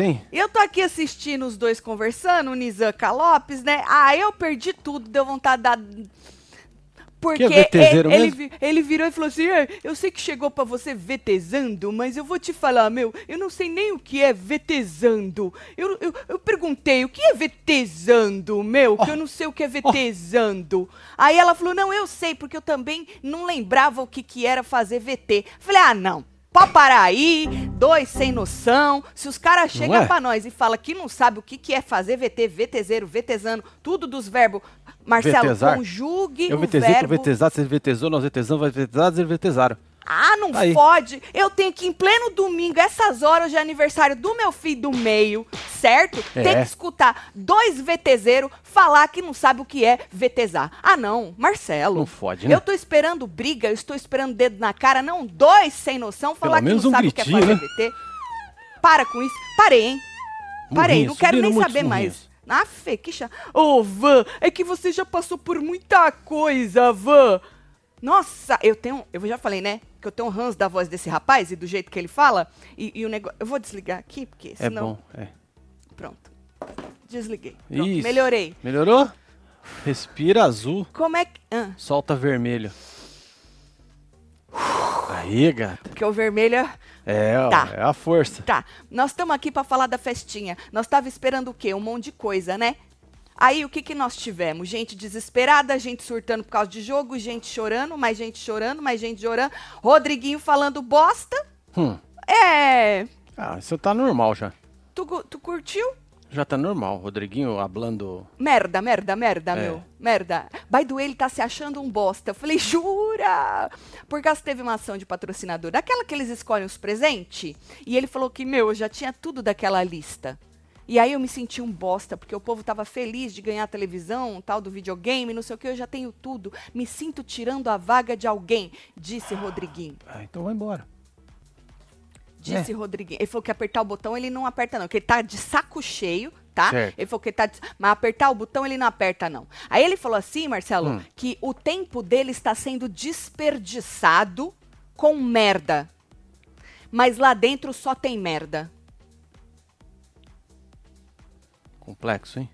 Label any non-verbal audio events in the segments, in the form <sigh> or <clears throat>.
Hein? Eu tô aqui assistindo os dois conversando, o Nizanca Lopes, né? Ah, eu perdi tudo, deu vontade da... Porque Que é ele, ele, ele virou e falou assim: "É, Eu sei que chegou pra você VTzando, mas eu vou te falar, meu, eu não sei nem o que é VTzando. Eu, eu, eu perguntei, o que é VTzando, meu? Que eu não sei o que é VTzando. Aí ela falou: Não, eu sei, porque eu também não lembrava o que, que era fazer VT. Falei: Ah, não. Pode parar aí, dois sem noção. Se os caras chegam é? pra nós e falam que não sabe o que, que é fazer VT, VTZero, VTzando, tudo dos verbos. Marcelo, VTzar? conjugue Eu o VTZ, verbo. tu VTZ, vocês VTZou, nós VTZamos, vai VTZ, eles VTZaram. Ah, não Aí. pode. Eu tenho que, em pleno domingo, essas horas de aniversário do meu filho do meio, certo? É. Tem que escutar dois VTZeros falar que não sabe o que é VTzar. Ah, não. Marcelo. Não fode, né? Eu tô esperando briga, eu estou esperando dedo na cara, não dois sem noção falar que não um sabe o que é fazer né? VT. Para com isso. Parei, hein? Parei, não quero nem saber mais. Ah, Fê, que chato. Ô, Van, é que você já passou por muita coisa, Van. Nossa, eu tenho. Eu já falei, né? Que eu tenho um ranço da voz desse rapaz e do jeito que ele fala. E, e o negócio. Eu vou desligar aqui, porque É senão. bom, é. Pronto. Desliguei. Pronto, Isso. melhorei. Melhorou? Respira azul, Como é que. Ah, solta vermelho. Aí, gata. porque o vermelho é. É, Tá. é a força. Tá, nós estamos aqui para falar da festinha. Nós tava esperando o quê? Um monte de coisa, né? Aí o que que nós tivemos? Gente desesperada, gente surtando por causa de jogo, gente chorando, mais gente chorando, mais gente chorando. Rodriguinho falando bosta. Hum. É. Ah, isso tá normal já. Tu, tu curtiu? Já tá normal. Rodriguinho hablando. Merda, merda, merda, É. meu. Merda. By the way, ele tá se achando um bosta. Eu falei, jura? Por causa teve uma ação de patrocinador. Daquela que eles escolhem os presentes. E ele falou que, meu, eu já tinha tudo daquela lista. E aí eu me senti um bosta, porque o povo tava feliz de ganhar a televisão, tal do videogame, não sei o que, eu já tenho tudo. Me sinto tirando a vaga de alguém, disse Rodriguinho. Ah, então vai embora. Disse Rodriguinho. Ele falou que apertar o botão ele não aperta, não. Que ele tá de saco cheio, tá? Certo. Ele falou que ele tá. De... Mas apertar o botão ele não aperta, não. Aí ele falou assim, Marcelo, Hum. que o tempo dele está sendo desperdiçado com merda. Mas lá dentro só tem merda. Complexo, hein?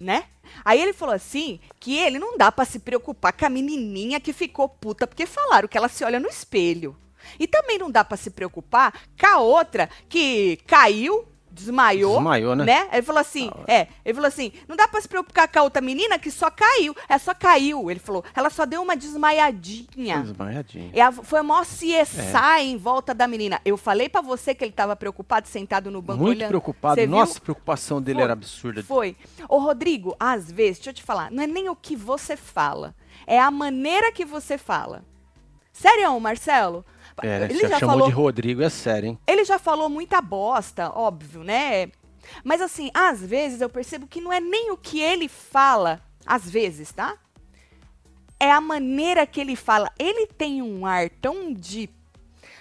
né? Aí ele falou assim que ele não dá pra se preocupar com a menininha que ficou puta porque falaram que ela se olha no espelho. E também não dá pra se preocupar com a outra que caiu, desmaiou, Desmaiou, né? Ele falou assim, Ah, é, ele falou assim, não dá pra se preocupar com a outra menina que só caiu, é só caiu, ele falou, ela só deu uma desmaiadinha. Desmaiadinho. É foi a maior CSI É. em volta da menina. Eu falei pra você que ele tava preocupado, sentado no banco Muito olhando. preocupado. Você viu? Nossa, a preocupação dele Foi. era absurda. Foi. Ô, Rodrigo, às vezes, deixa eu te falar, não é nem o que você fala, é a maneira que você fala. Sério, Marcelo? É, né? ele, já chamou falou, de Rodrigo, é sério, hein? ele já falou muita bosta, óbvio, né? Mas assim, às vezes eu percebo que não é nem o que ele fala, às vezes, tá? É a maneira que ele fala. Ele tem um ar tão de.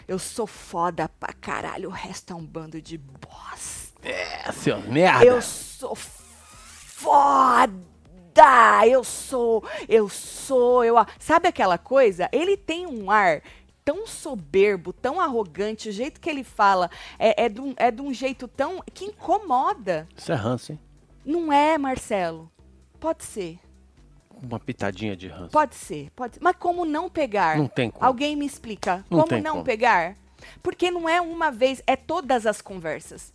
Eu sou foda pra caralho, o resto é um bando de bosta. É, seu merda. Eu sou foda! Eu sou, eu sou, eu. Sabe aquela coisa? Ele tem um ar tão soberbo, tão arrogante, o jeito que ele fala é, é, de, um, é de um jeito tão. que incomoda. Isso é ranço, hein? Não é, Marcelo? Pode ser, Uma pitadinha de ranço. pode ser, pode ser. Mas como não pegar? Não tem como. Alguém me explica. Não como não como. pegar? Porque não é uma vez, é todas as conversas.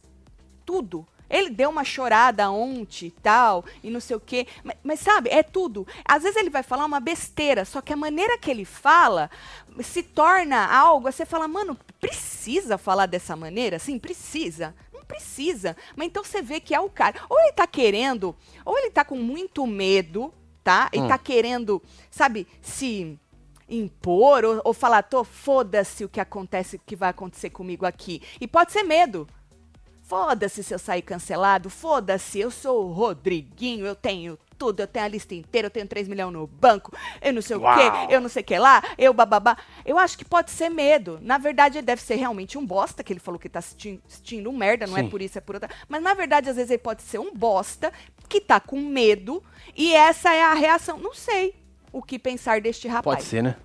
Tudo. Ele deu uma chorada ontem e tal, e não sei o quê. Mas, mas sabe, é tudo. Às vezes ele vai falar uma besteira, só que a maneira que ele fala se torna algo. Você fala, mano, precisa falar dessa maneira? Sim, precisa. Não precisa. Mas então você vê que é o cara. Ou ele tá querendo, ou ele tá com muito medo, tá? E Hum. tá querendo, sabe, se impor ou, ou falar, tô, foda-se o que acontece, o que vai acontecer comigo aqui. E pode ser medo. Foda-se se eu sair cancelado, foda-se, eu sou o Rodriguinho, eu tenho tudo, eu tenho a lista inteira, eu tenho 3 milhões no banco, eu não sei Uau. o quê, eu não sei o que lá, eu bababá. Eu acho que pode ser medo. Na verdade, ele deve ser realmente um bosta, que ele falou que tá assistindo, assistindo um merda, não é Sim. por isso, é por outra. Mas na verdade, às vezes ele pode ser um bosta que tá com medo e essa é a reação. Não sei o que pensar deste rapaz. Pode ser, né?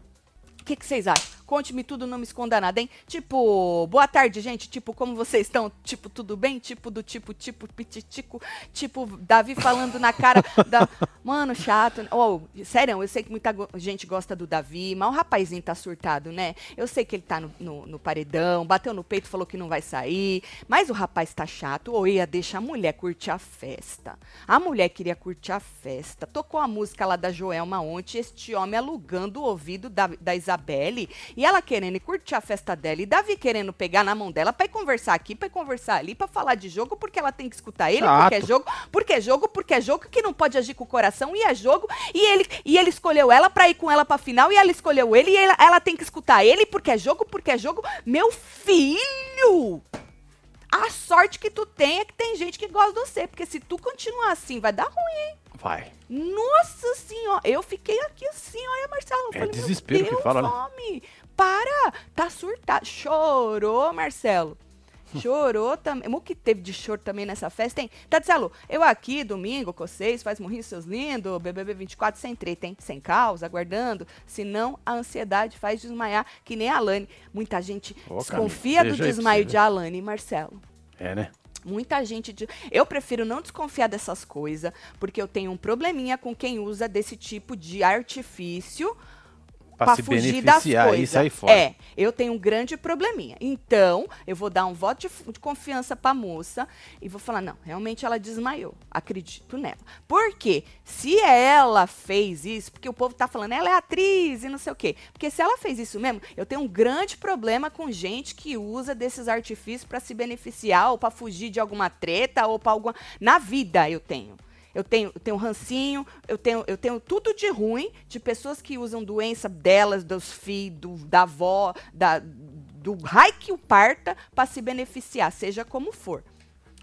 O que, que vocês acham? Conte-me tudo, não me esconda nada, hein? Tipo, boa tarde, gente. Tipo, como vocês estão? Tipo, tudo bem? Tipo, do tipo, tipo, pititico. Tipo, Davi falando na cara da. <laughs> Mano, chato. Oh, sério, eu sei que muita gente gosta do Davi, mas o rapazinho tá surtado, né? Eu sei que ele tá no, no, no paredão, bateu no peito, falou que não vai sair. Mas o rapaz tá chato. Ou ia deixar a mulher curtir a festa. A mulher queria curtir a festa. Tocou a música lá da Joelma ontem, este homem alugando o ouvido da, da Isabelle e ela querendo curtir a festa dela e Davi querendo pegar na mão dela para conversar aqui, para conversar ali, para falar de jogo, porque ela tem que escutar ele, Chato. porque é jogo, porque é jogo, porque é jogo que não pode agir com o coração e é jogo. E ele e ele escolheu ela para ir com ela para final e ela escolheu ele e ela, ela tem que escutar ele porque é jogo, porque é jogo. Meu filho! A sorte que tu tem é que tem gente que gosta de você, porque se tu continuar assim, vai dar ruim, hein? Vai. Nossa senhora, eu fiquei aqui assim, olha, Marcelo. É falei, desespero Deus, que fala, né? Para, tá surtado. Chorou, Marcelo. <laughs> Chorou também. O que teve de choro também nessa festa, hein? Tadzelo, eu aqui, domingo, com vocês, faz morrer seus lindos, BBB 24 sem treta, hein? Sem causa, aguardando. Senão a ansiedade faz desmaiar, que nem a Alane. Muita gente Ô, desconfia do desmaio de Alane, Marcelo. É, né? Muita gente. Eu prefiro não desconfiar dessas coisas, porque eu tenho um probleminha com quem usa desse tipo de artifício para fugir das coisas. E fora. É, eu tenho um grande probleminha. Então, eu vou dar um voto de, de confiança para a moça e vou falar: não, realmente ela desmaiou. Acredito nela. Porque se ela fez isso, porque o povo tá falando, ela é atriz e não sei o quê. Porque se ela fez isso mesmo, eu tenho um grande problema com gente que usa desses artifícios para se beneficiar ou para fugir de alguma treta ou para alguma. Na vida eu tenho eu tenho, eu tenho rancinho, eu tenho, eu tenho tudo de ruim de pessoas que usam doença delas, dos filhos, do, da avó, da, do raio que o parta para se beneficiar, seja como for.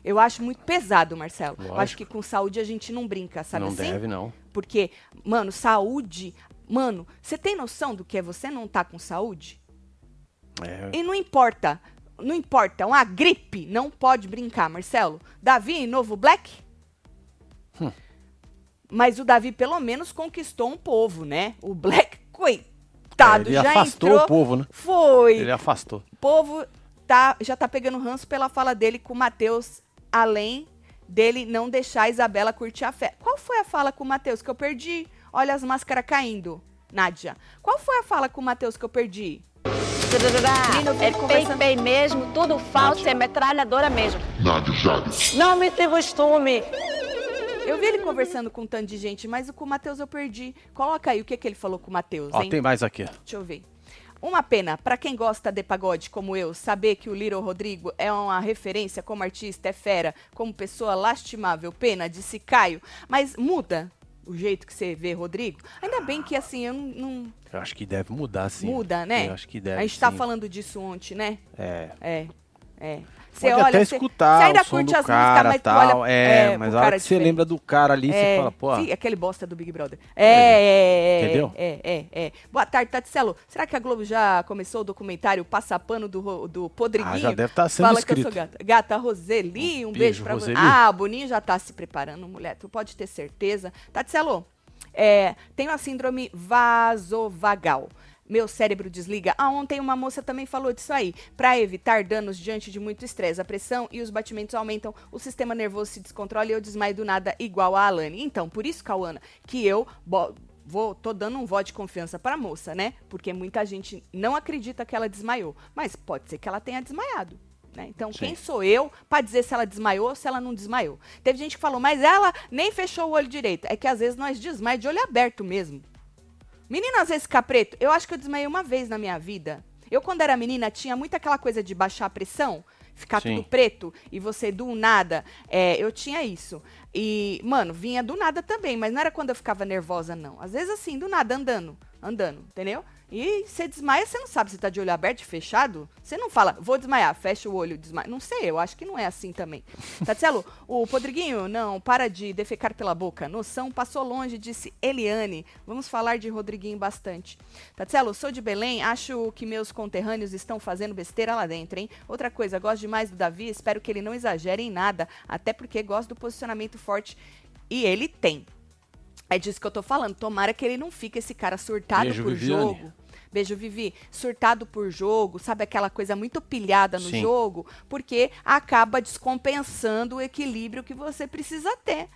Eu acho muito pesado, Marcelo. Lógico. Eu acho que com saúde a gente não brinca, sabe não assim? Não deve, não. Porque, mano, saúde... Mano, você tem noção do que é você não tá com saúde? É. E não importa, não importa, uma gripe não pode brincar, Marcelo. Davi, novo Black? Hum. Mas o Davi pelo menos conquistou um povo, né? O Black, coitado, é, ele já afastou entrou, o povo, né? Foi. Ele afastou. O povo tá, já tá pegando ranço pela fala dele com o Matheus, além dele não deixar a Isabela curtir a fé. Qual foi a fala com o Matheus que eu perdi? Olha as máscaras caindo, Nádia. Qual foi a fala com o Matheus que eu perdi? é bem, mesmo, tudo falso, é metralhadora mesmo. Nádia Jales. Não me se costume. Eu vi ele conversando com um tanto de gente, mas com o Matheus eu perdi. Coloca aí o que, que ele falou com o Matheus, Ó, tem mais aqui. Deixa eu ver. Uma pena, para quem gosta de pagode como eu, saber que o Little Rodrigo é uma referência como artista, é fera, como pessoa lastimável. Pena, disse Caio. Mas muda o jeito que você vê Rodrigo. Ainda bem que assim, eu não. não... Eu acho que deve mudar, sim. Muda, né? Eu acho que deve. A gente tá sim. falando disso ontem, né? É. É. É. Você olha, até cê, escutar você ainda o som curte do as cara, músicas, mas tal, olha, é, é, mas a hora que você lembra do cara ali, você é, fala, pô... Sim, aquele bosta do Big Brother. É, é, é, Entendeu? É, é, é. Boa tarde, Taticelo. Será que a Globo já começou o documentário Passapano do, do Podriguinho? Ah, já deve estar tá sendo Fala escrito. que eu sou gata. Gata Roseli, um, um beijo, beijo pra você. Ah, o Boninho já tá se preparando, mulher, tu pode ter certeza. Taticelo, é, tenho a síndrome vasovagal meu cérebro desliga. Ah, ontem uma moça também falou disso aí. Para evitar danos diante de muito estresse, a pressão e os batimentos aumentam, o sistema nervoso se descontrola e eu desmaio do nada igual a Alane. Então, por isso, Cauana, que eu vou tô dando um voto de confiança para a moça, né? Porque muita gente não acredita que ela desmaiou, mas pode ser que ela tenha desmaiado. Né? Então, Sim. quem sou eu para dizer se ela desmaiou ou se ela não desmaiou? Teve gente que falou, mas ela nem fechou o olho direito. É que às vezes nós desmaiamos de olho aberto mesmo. Menina, às vezes ficar preto. Eu acho que eu desmaiei uma vez na minha vida. Eu, quando era menina, tinha muito aquela coisa de baixar a pressão, ficar Sim. tudo preto e você do nada. É, eu tinha isso. E, mano, vinha do nada também, mas não era quando eu ficava nervosa, não. Às vezes, assim, do nada, andando, andando, entendeu? E você desmaia, você não sabe se tá de olho aberto e fechado. Você não fala, vou desmaiar, fecha o olho, desmaia. Não sei, eu acho que não é assim também. <laughs> Tatielo, o Podriguinho, não, para de defecar pela boca. Noção passou longe, disse Eliane. Vamos falar de Rodriguinho bastante. Tatielo, sou de Belém, acho que meus conterrâneos estão fazendo besteira lá dentro, hein? Outra coisa, gosto demais do Davi, espero que ele não exagere em nada, até porque gosto do posicionamento forte e ele tem. É disso que eu tô falando. Tomara que ele não fique esse cara surtado Beijo, por Viviane. jogo Beijo, Vivi. Surtado por jogo, sabe aquela coisa muito pilhada no Sim. jogo, porque acaba descompensando o equilíbrio que você precisa ter,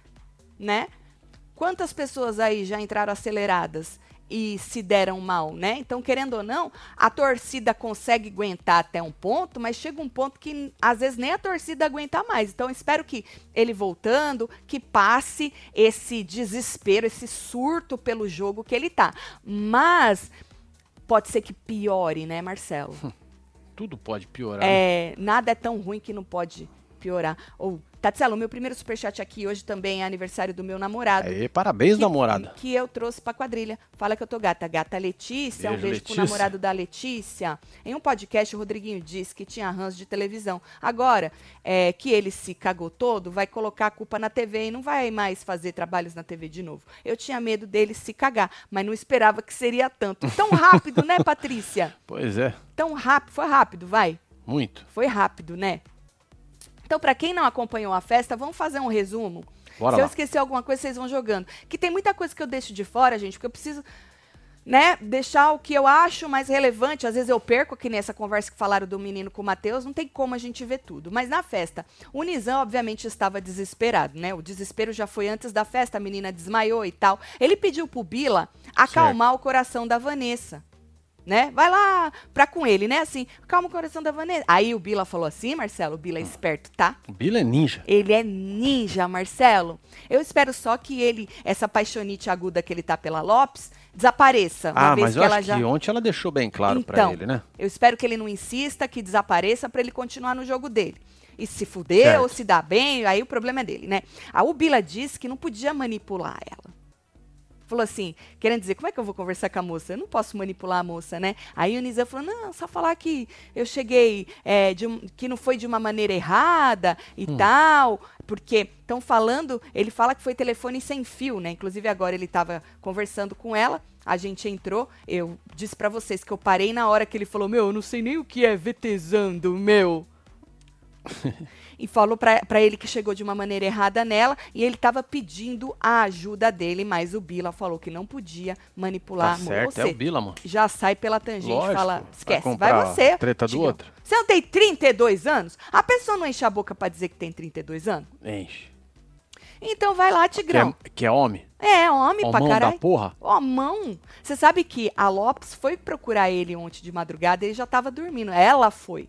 né? Quantas pessoas aí já entraram aceleradas e se deram mal, né? Então, querendo ou não, a torcida consegue aguentar até um ponto, mas chega um ponto que às vezes nem a torcida aguenta mais. Então, espero que ele voltando, que passe esse desespero, esse surto pelo jogo que ele tá. Mas pode ser que piore, né, Marcelo? <laughs> Tudo pode piorar. né? É, nada é tão ruim que não pode piorar. Ou, Tatselo, meu primeiro superchat aqui hoje também é aniversário do meu namorado. Aê, parabéns, que, namorada. Que eu trouxe pra quadrilha. Fala que eu tô gata. Gata Letícia, um Beijo, beijo pro Letícia. namorado da Letícia. Em um podcast, o Rodriguinho disse que tinha ranço de televisão. Agora, é, que ele se cagou todo, vai colocar a culpa na TV e não vai mais fazer trabalhos na TV de novo. Eu tinha medo dele se cagar, mas não esperava que seria tanto. Tão rápido, né, Patrícia? <laughs> Pois é, Tão rápido. Foi rápido, vai. muito. Foi rápido, né? Então, para quem não acompanhou a festa, vamos fazer um resumo. Bora Se eu lá. esquecer alguma coisa, vocês vão jogando. Que tem muita coisa que eu deixo de fora, gente, porque eu preciso, né, deixar o que eu acho mais relevante. Às vezes eu perco, que nessa conversa que falaram do menino com o Matheus, não tem como a gente ver tudo. Mas na festa, o Nizam, obviamente, estava desesperado, né? O desespero já foi antes da festa, a menina desmaiou e tal. Ele pediu pro Bila acalmar o coração da Vanessa né? Vai lá pra com ele, né? Assim, calma o coração da Vanessa. Aí o Bila falou assim, Marcelo, o Bila é esperto, tá? O Bila é ninja. Ele é ninja, Marcelo. Eu espero só que ele, essa paixonite aguda que ele tá pela Lopes, desapareça. Ah, mas eu acho já. que ontem ela deixou bem claro pra Então, ele, né? Eu espero que ele não insista, que desapareça pra ele continuar no jogo dele. E se fuder Certo. ou se dar bem, aí o problema é dele, né? A Ubila disse que não podia manipular ela. Falou assim, querendo dizer, como é que eu vou conversar com a moça? Eu não posso manipular a moça, né? Aí o Nizam falou, não, só falar que eu cheguei, é, um- que não foi de uma maneira errada e tal, porque estão falando, ele fala que foi telefone sem fio, né? Inclusive agora ele estava conversando com ela, a gente entrou, eu disse pra vocês que eu parei na hora que ele falou, meu, eu não sei nem o que é VTzando, meu. <laughs> e falou pra, pra ele que chegou de uma maneira errada nela e ele tava pedindo a ajuda dele, mas o Bila falou que não podia manipular Tá certo, Você é o Bila, mano. já sai pela tangente Lógico. e fala, esquece, vai, você. treta do outro. Você não tem 32 anos? A pessoa não enche a boca pra dizer que tem 32 anos? Enche. Então vai lá, Que Tigrão. é, que é homem? É, homem pra Homão caralho. da porra? Ó, mão. Você sabe que a Lopes foi procurar ele ontem de madrugada e ele já tava dormindo. Ela foi.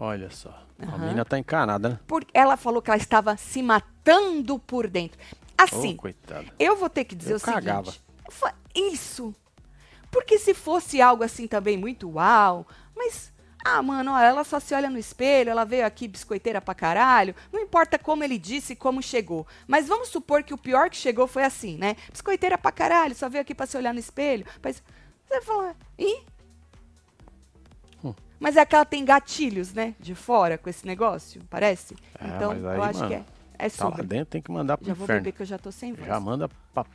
Olha só. A Aham. menina tá encanada, né? Porque ela falou que ela estava se matando por dentro. Assim, coitada. eu vou ter que dizer Eu o seguinte. cagava. fa- Isso. Porque se fosse algo assim também muito uau, mas. Ah, mano, ó, ela só se olha no espelho, ela veio aqui biscoiteira pra caralho. Não importa como ele disse e como chegou. Mas vamos supor que o pior que chegou foi assim, né? Biscoiteira pra caralho, só veio aqui pra se olhar no espelho. Mas você fala, ih? Mas é que ela tem gatilhos, né? De fora com esse negócio, parece? É, então, aí, eu acho mano, que é. É Tá lá dentro, tem que mandar pro Já vou inferno. beber que eu já tô sem voz. Já manda pra,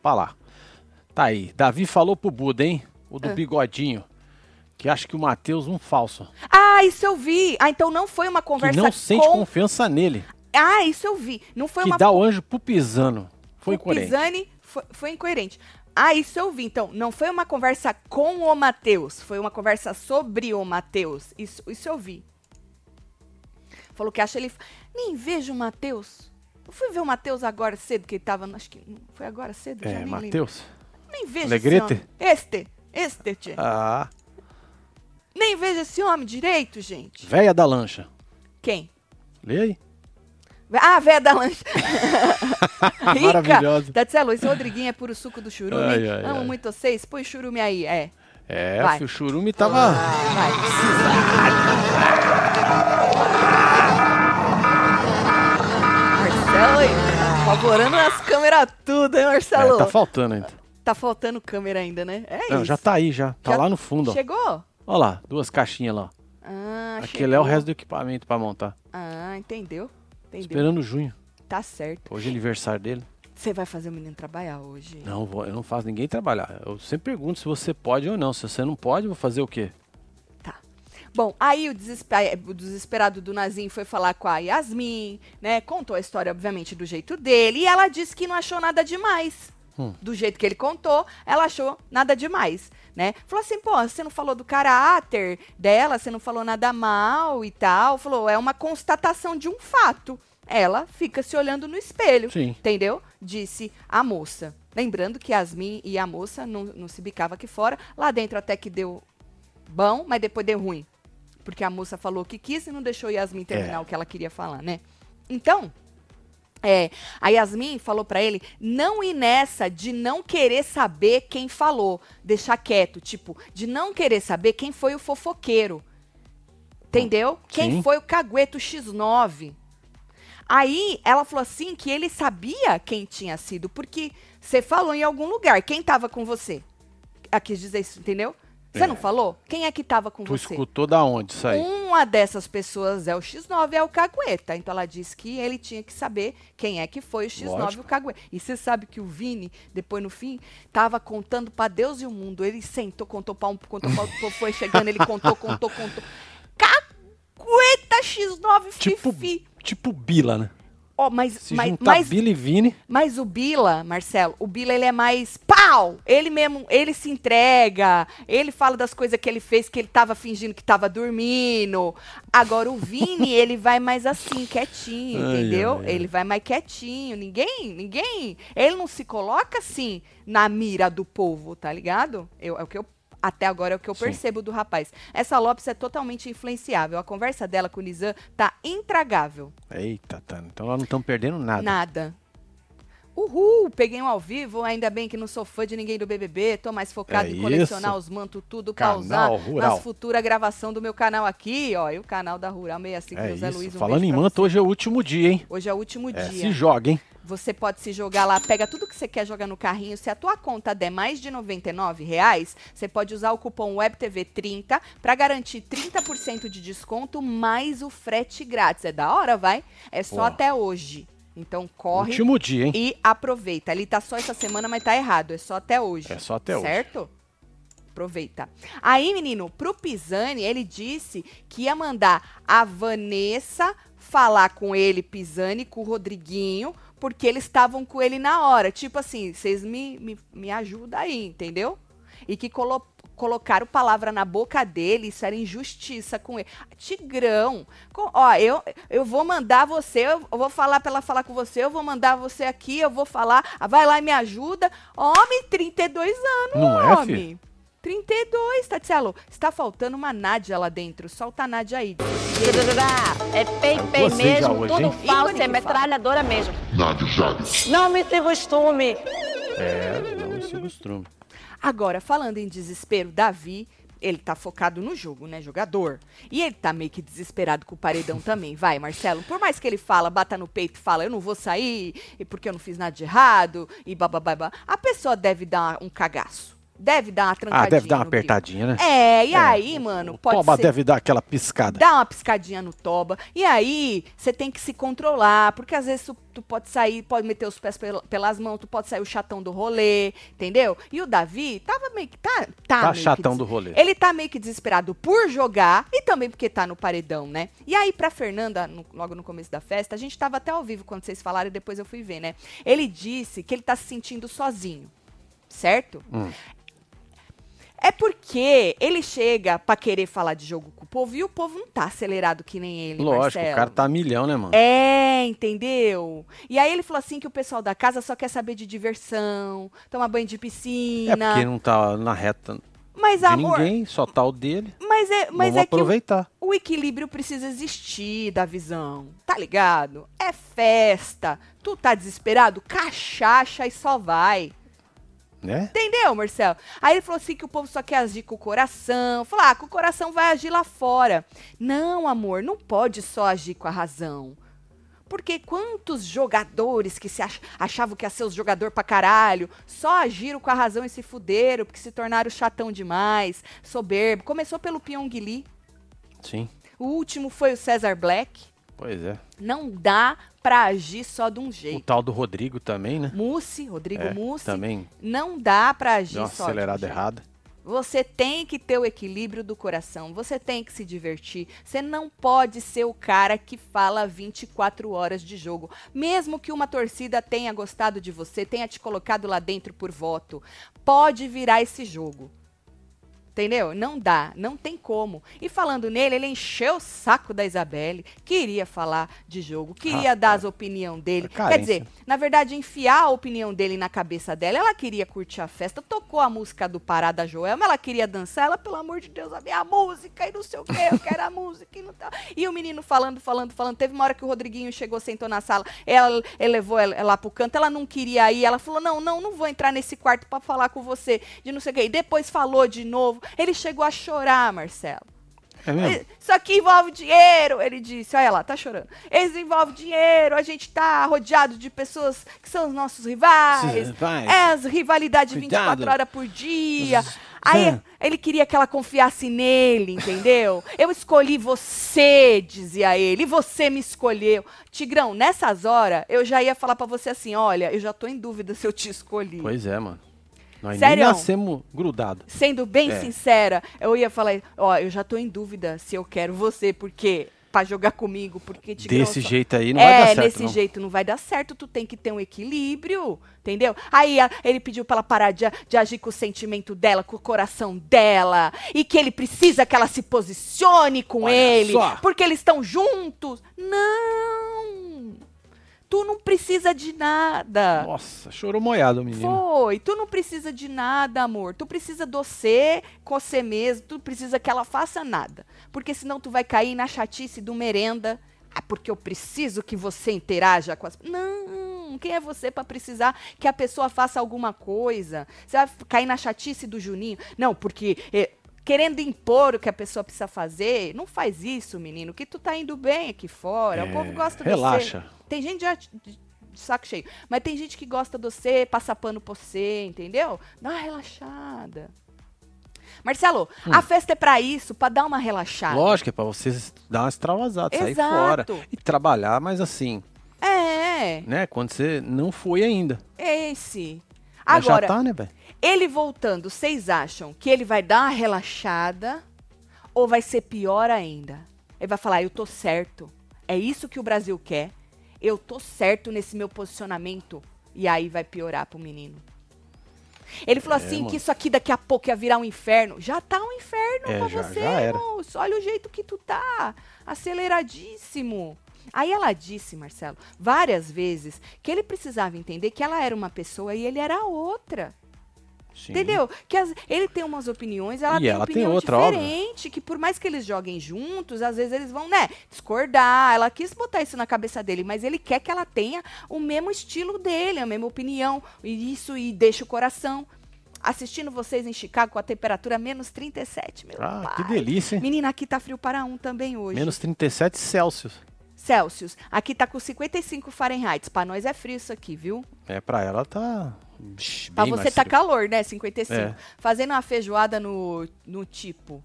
pra lá. Tá aí. Davi falou pro Buda, hein? O do Ah. bigodinho. Que acha que o Matheus um falso. Ah, isso eu vi. Ah, então não foi uma Que conversa não sente com... confiança nele. Ah, isso eu vi. Não foi que uma dá o anjo pro Pisano. Foi o incoerente. Pisani foi, foi incoerente. Ah, isso eu vi. Então, não foi uma conversa com o Matheus, foi uma conversa sobre o Matheus. Isso, isso eu vi. Falou que acha ele. Nem vejo o Matheus. Eu fui ver o Matheus agora cedo, que ele tava. Acho que não foi agora cedo, já É. Matheus. Nem vejo esse homem. Este, este, tchê. Ah, Nem vejo esse homem direito, gente. véia da lancha. Quem? Lê aí. Ah, véia da lancha. <laughs> Rica. Maravilhosa. Tatselo, esse Rodriguinho é puro suco do churume. Ai, ai, Amo ai. muito vocês. Põe churume aí, é. É, Vai. o churume tava. Vai. Marcelo aí, favorando as câmeras tudo, hein, Marcelo? É, tá faltando ainda. Tá faltando câmera ainda, né? É Não, isso. já tá aí, já. Tá Já lá no fundo. Chegou? Ó lá, duas caixinhas lá. Ah, Aquele é o chegou. resto do equipamento pra montar. Ah, entendeu? Entendeu. Esperando junho. Tá certo. Hoje é aniversário dele. Você vai fazer o menino trabalhar hoje? Não, vou- eu não faço ninguém trabalhar. Eu sempre pergunto se você pode ou não. Se você não pode, eu vou fazer o quê? Tá. Bom, aí o, desespe- o desesperado do Nazim foi falar com a Yasmin, né? Contou a história, obviamente, do jeito dele. E ela disse que não achou nada demais. Hum. Do jeito que ele contou, ela achou nada demais. Né? Falou assim, pô, você não falou do caráter dela, você não falou nada mal e tal. Falou, é uma constatação de um fato. Ela fica se olhando no espelho, Sim. entendeu? Disse a moça. Lembrando que Yasmin e a moça não, não se bicava aqui fora. Lá dentro até que deu bom, mas depois deu ruim. Porque a moça falou o que quis e não deixou Yasmin terminar É. o que ela queria falar, né? Então, é, a Yasmin falou pra ele não ir nessa de não querer saber quem falou, deixar quieto, tipo, de não querer saber quem foi o fofoqueiro. Entendeu? Quem Sim. foi o cagueto X9. Aí ela falou assim que ele sabia quem tinha sido, porque você falou em algum lugar. Quem tava com você? Ela quis dizer isso, entendeu? Você É. não falou? Quem é que tava com Tu você? escutou da onde isso aí? Uma dessas pessoas é o X9, é o Cagueta. Então ela disse que ele tinha que saber quem é que foi o X9 e Lógico. o Cagueta. E você sabe que o Vini, depois no fim, tava contando pra Deus e o mundo. Ele sentou, contou pra um, contou pra outro, foi chegando, ele contou, contou, contou. Cagueta X9 Tipo, Fifi. tipo Bila, né? Ó, mas, Se mas, juntar mas, Bila e Vini, mas o Bila, Marcelo, o Bila ele é mais pau. Ele mesmo, ele se entrega. Ele fala das coisas que ele fez, que ele tava fingindo que tava dormindo. Agora o Vini, <laughs> ele vai mais assim, quietinho, Ai, entendeu? ai, ai. Ele vai mais quietinho. Ninguém, ninguém, ele não se coloca assim na mira do povo, tá ligado? Eu, é o que eu até agora é o que eu Sim. percebo do rapaz. Essa Lopes é totalmente influenciável. A conversa dela com o Nizam tá intragável. Eita, Tana. Então nós não estamos perdendo nada. Nada. Uhul, peguei um ao vivo, ainda bem que não sou fã de ninguém do BBB, tô mais focado É em colecionar isso. os mantos tudo pra Canal usar Rural. nas futuras gravação do meu canal aqui, ó, e o canal da Rural 65 É do Zé isso. Luiz. um Falando em manto, hoje é o último dia, hein? Hoje é o último É, dia. se joga, hein? Você pode se jogar lá, pega tudo que você quer jogar no carrinho. Se a tua conta der mais de 99 reais, você pode usar o cupom WebTV30 para garantir 30% de desconto mais o frete grátis. É da hora, vai? É só até hoje. Então corre Último dia, hein? e aproveita. Ele tá só essa semana, mas tá errado. É só até hoje. É só até hoje. Certo? Aproveita. Aí, menino, pro Pisani, ele disse que ia mandar a Vanessa falar com ele, Pisani, com o Rodriguinho, porque eles estavam com ele na hora. Tipo assim, vocês me, me, me ajudam aí, entendeu? E que colo colocaram palavra na boca dele, isso era injustiça com ele. Tigrão, com- ó, eu, eu vou mandar você, eu vou falar pra ela falar com você, eu vou mandar você aqui, eu vou falar, ah, vai lá e me ajuda. Homem, 32 anos, Não é, homem. filho? 32, Tatielo. Está faltando uma Nádia lá dentro. Solta a Nádia aí. É pei, pei Você já mesmo, hoje, tudo hein? falso, é metralhadora mesmo. Nádia Jales. Não me se costume. É, não se costume. Agora, falando em desespero, Davi, ele tá focado no jogo, né, jogador? E ele tá meio que desesperado com o paredão <laughs> também. Vai, Marcelo. Por mais que ele fala, bata no peito e fala, eu não vou sair, e porque eu não fiz nada de errado, e bababá. A pessoa deve dar um cagaço. Deve dar uma trancadinha. Ah, deve dar uma apertadinha, né? É, e É, aí, mano, o pode Toba ser... deve dar aquela piscada. Dá uma piscadinha no toba. E aí, você tem que se controlar, porque às vezes tu, tu pode sair, pode meter os pés pel- pelas mãos, tu pode sair o chatão do rolê, entendeu? E o Davi tava meio que. Tá, tá, Tá que chatão des- do rolê. Ele tá meio que desesperado por jogar e também porque tá no paredão, né? E aí, pra Fernanda, no- logo no começo da festa, a gente tava até ao vivo quando vocês falaram e depois eu fui ver, né? Ele disse que ele tá se sentindo sozinho. Certo? Hum. É porque ele chega pra querer falar de jogo com o povo e o povo não tá acelerado que nem ele, Lógico, Marcelo. o cara tá milhão, né, mano? É, entendeu? E aí ele falou assim que o pessoal da casa só quer saber de diversão, tomar banho de É piscina. porque não tá na reta mas de amor, ninguém, só tá o dele. mas é, mas Vamos é que o, aproveitar. o equilíbrio precisa existir da visão, tá ligado? É festa. Tu tá desesperado? Cachaça e só vai. Né? Entendeu, Marcelo? Aí ele falou assim que o povo só quer agir com o coração. Falar, ah, com o coração vai agir lá fora. Não, amor, não pode só agir com a razão. Porque quantos jogadores que se ach- achavam que ia ser os jogador pra caralho, só agiram com a razão e se fuderam, porque se tornaram chatão demais, soberbo. Começou pelo Pyong Lee, Sim. o último foi o Cesar Black. Pois é. Não dá pra agir só de um O jeito. tal do Rodrigo também, né? Mussi, Rodrigo É, Mussi, também não dá pra agir só de um jeito. errada. Você tem que ter o equilíbrio do coração, você tem que se divertir. Você não pode ser o cara que fala 24 horas de jogo. Mesmo que uma torcida tenha gostado de você, tenha te colocado lá dentro por voto, pode virar esse jogo. Entendeu? Não dá, não tem como. E falando nele, ele encheu o saco da Isabelle, queria falar de jogo, queria Ah, dar as opinião dele. Quer dizer, na verdade, enfiar a opinião dele na cabeça dela. Ela queria curtir a festa, tocou a música do Pará da Joelma, ela queria dançar, ela, pelo amor de Deus, a minha música e não sei o quê, eu quero a música e não tá. E o menino falando, falando, falando. Teve uma hora que o Rodriguinho chegou, sentou na sala, ela, levou ela lá pro canto, ela não queria ir, ela falou: não, não, não vou entrar nesse quarto pra falar com você, de não sei o quê. E depois falou de novo. Ele chegou a chorar, Marcelo. É? Isso aqui envolve dinheiro, ele disse. Olha lá, tá chorando. Isso envolve dinheiro, a gente tá rodeado de pessoas que são os nossos rivais. Rivais. É, as rivalidades Cuidado. 24 horas por dia. Aí ele queria que ela confiasse nele, entendeu? <laughs> Eu escolhi você, dizia ele, e você me escolheu. Tigrão, nessas horas, eu já ia falar pra você assim: olha, eu já tô em dúvida se eu te escolhi. Pois é, mano. Nós Sério? nem nascemos grudados. Sendo bem É. sincera, eu ia falar, ó, eu já tô em dúvida se eu quero você, porque pra jogar comigo, porque Tigrão, Desse só- jeito aí não é, vai dar certo, nesse não. jeito não vai dar certo, tu tem que ter um equilíbrio, entendeu? Aí a- ele pediu pra ela parar de, de agir com o sentimento dela, com o coração dela, e que ele precisa que ela se posicione com Olha ele, só. porque eles estão juntos. Não! Tu não precisa de nada. Nossa, chorou molhado o menino. Foi. Tu não precisa de nada, amor. Tu precisa do você com você mesmo. Tu precisa que ela faça nada. Porque senão tu vai cair na chatice do merenda. Ah, porque eu preciso que você interaja com as. Não, quem é você pra precisar que a pessoa faça alguma coisa? Você vai cair na chatice do Juninho? Não, porque. eh, Querendo impor o que a pessoa precisa fazer, não faz isso, menino, que tu tá indo bem aqui fora. o É, povo gosta de relaxa. Você. Tem gente já de, saco cheio. Mas tem gente que gosta de você, passa pano pra você, entendeu? Dá uma relaxada. Marcelo, a festa é pra isso, pra dar uma relaxada. Hum. Lógico, é pra vocês dar uma extravasada, sair Exato. fora. E trabalhar, mas assim, É, né? Quando você não foi ainda. esse. Mas Agora, já tá, né, velho? ele voltando, vocês acham que ele vai dar uma relaxada ou vai ser pior ainda? Ele vai falar, eu tô certo. É isso que o Brasil quer. Eu tô certo nesse meu posicionamento. E aí vai piorar pro menino. Ele falou É, assim mano. que isso aqui daqui a pouco ia virar um inferno. Já tá um inferno É, pra já- você, já moço. Olha o jeito que tu tá. Aceleradíssimo. Aí ela disse, Marcelo, várias vezes que ele precisava entender que ela era uma pessoa e ele era outra. Sim. Entendeu? Que as- ele tem umas opiniões, ela E tem ela tem opinião outra, óbvio. diferente, que por mais que eles joguem juntos, às vezes eles vão, né, discordar. Ela quis botar isso na cabeça dele, mas ele quer que ela tenha o mesmo estilo dele, a mesma opinião, e isso e deixa o coração. Assistindo vocês em Chicago com a temperatura menos 37, meu Ah, pai. que delícia, hein? Menina, aqui tá frio para um também hoje. Menos 37 Celsius. Celsius. Aqui tá com 55 Fahrenheit. Pra nós é frio isso aqui, viu? É, pra ela tá. Vixe, Pra bem você tá calor, né? 55. É. Fazendo uma feijoada no, no tipo.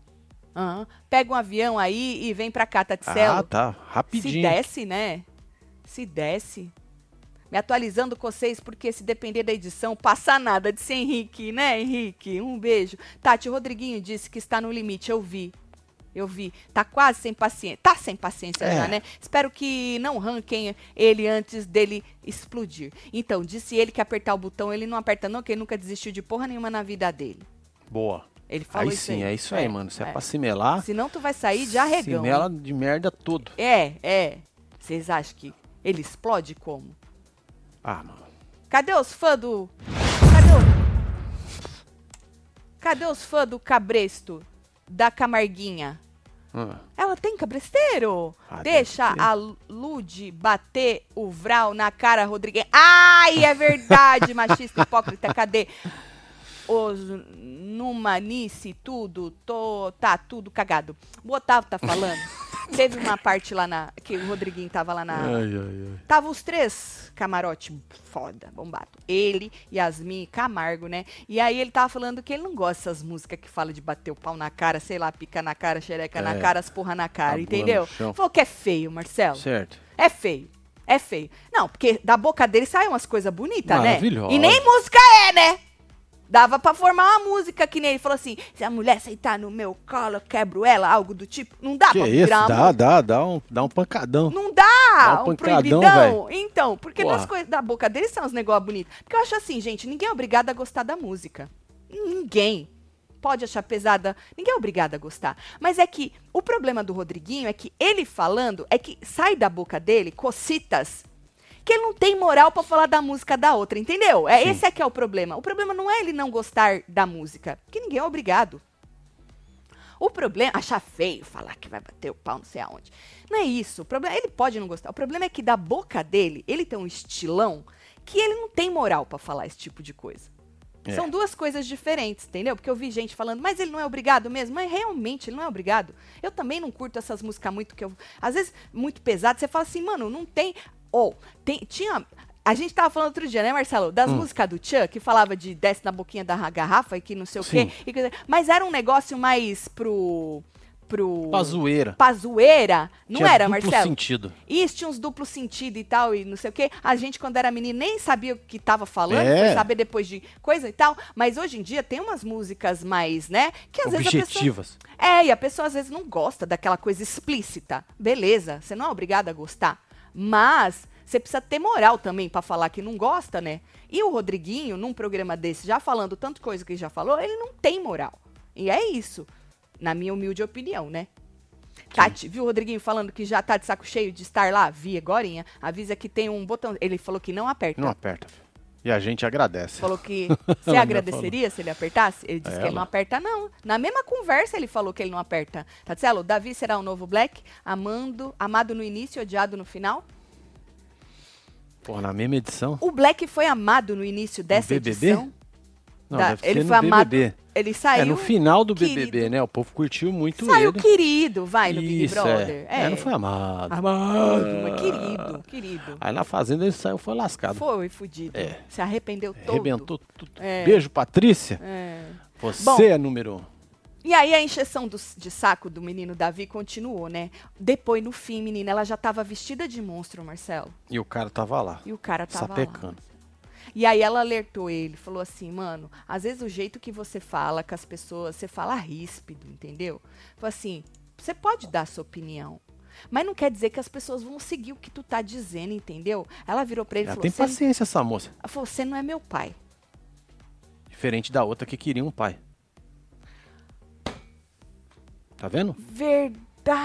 Aham. Pega um avião aí e vem pra cá, Ah, Taticelo. tá. Se Rapidinho. desce, né? Se desce. Me atualizando com vocês, porque se depender da edição, passa nada. Disse Henrique, né, Henrique? Um beijo. Tati, o Rodriguinho disse que está no limite. Eu vi. Eu vi. Tá quase sem paciência. Tá sem paciência É. já, né? Espero que não ranquem ele antes dele explodir. Então, disse ele que apertar o botão, ele não aperta não, que ele nunca desistiu de porra nenhuma na vida dele. Boa. Ele falou Aí isso sim, aí. é isso aí, mano. Se é, pra se melar, Senão tu vai sair de arregão. se mela hein? de merda tudo. É, é. Vocês acham que ele explode como? Ah, mano. Cadê os fãs do. Cadê o. Cadê os fãs do cabresto? Da Camarguinha? Ah, Ela tem cabresteiro? Ah, Deixa a Lude bater o Vral na cara, Rodrigues. Ai, é verdade, machista hipócrita. Cadê? Os Numanice, tudo, tô, tá tudo cagado. O Otávio tá falando. Teve uma parte lá na. Que o Rodriguinho tava lá na. Ai, ai, ai. Tava os três camarote foda, bombado. Ele, Yasmin e Camargo, né? E aí ele tava falando que ele não gosta dessas músicas que fala de bater o pau na cara, sei lá, pica na cara, xereca na É. cara, as porra na cara, bunda entendeu? Falou que é feio, Marcelo. Certo. É feio. É feio. Não, porque da boca dele saem umas coisas bonitas, né? E nem música é, né? Dava pra formar uma música que nem ele falou assim: se a mulher sentar no meu colo, eu quebro ela, algo do tipo. Não dá Que pra isso? virar uma Dá, dá, dá um, dá um pancadão. não dá, Dá um um pancadão, proibidão. Então, porque Porra. das coisas da boca deles são uns negócios bonitos. Porque eu acho assim, gente, ninguém é obrigado a gostar da música. Ninguém. pode achar pesada, ninguém é obrigado a gostar. Mas é que o problema do Rodriguinho é que ele falando, é que sai da boca dele cocitas que ele não tem moral pra falar da música da outra, entendeu? É Sim. esse é que é o problema. O problema não é ele não gostar da música, porque ninguém é obrigado. O problema, achar feio, falar que vai bater o pau não sei aonde. Não é isso. O problema, ele pode não gostar. O problema é que da boca dele, ele tem um estilão que ele não tem moral pra falar esse tipo de coisa. É. São duas coisas diferentes, entendeu? Porque eu vi gente falando, mas ele não é obrigado mesmo. Mas realmente ele não é obrigado. Eu também não curto essas músicas muito que eu. Às vezes, muito pesadas. Você fala assim, mano, não tem. Ou, tem, tinha. A gente tava falando outro dia, né, Marcelo? Hum. Das músicas do Tchan, que falava de desce na boquinha da garrafa e que não sei o quê. mas era um negócio mais pro. pro. Pra zoeira. Não Tinha era, duplo Marcelo? sentido. Isso tinha uns duplos sentido e tal, e não sei o quê. A gente, quando era menina, nem sabia o que tava falando, É. foi saber depois de coisa e tal. Mas hoje em dia tem umas músicas mais, né? Que às vezes a pessoa. Objetivas. É, e a pessoa às vezes não gosta daquela coisa explícita. Beleza, você não é obrigado a gostar. Mas você precisa ter moral também pra falar que não gosta, né? E o Rodriguinho, num programa desse, já falando tanto coisa que ele já falou, ele não tem moral. E é isso, na minha humilde opinião, né? Tati, viu o Rodriguinho falando que já tá de saco cheio de estar lá? Vi agorinha. Avisa que tem um botão. Ele falou que não aperta. Não aperta. E a gente agradece. Falou que <laughs> você agradeceria se ele apertasse? Ele disse que ele não aperta, não. Na mesma conversa ele falou que ele não aperta. Tatselo, Davi será o novo Black, amando, amado no início, odiado no final? Pô, na mesma edição. O Black foi amado no início dessa BBB? edição? Não, Da- ele foi no amado. Ele saiu. é, no final do querido. BBB, né? O povo curtiu muito Saiu ele. querido, vai, no Big Isso, Brother. é. É, não foi amado. Amado, mas querido, querido. Aí na fazenda ele saiu, foi lascado. Foi fudido. É. Se arrependeu todo. Arrebentou tudo. É. Beijo, Patrícia. É. Você Bom. é número um. E aí a encheção do- de saco do menino Davi continuou, né? Depois, no fim, menina, ela já tava vestida de monstro, Marcelo. E o cara tava lá. E o cara tava sapecando. lá. E aí ela alertou ele, falou assim, mano, às vezes o jeito que você fala com as pessoas, você fala ríspido, entendeu? Falou assim, você pode dar sua opinião. Mas não quer dizer que as pessoas vão seguir o que tu tá dizendo, entendeu? Ela virou pra ele e falou, tem "Você- paciência, essa moça. ela falou, você não é meu pai. Diferente da outra que queria um pai. Tá vendo? Verdade.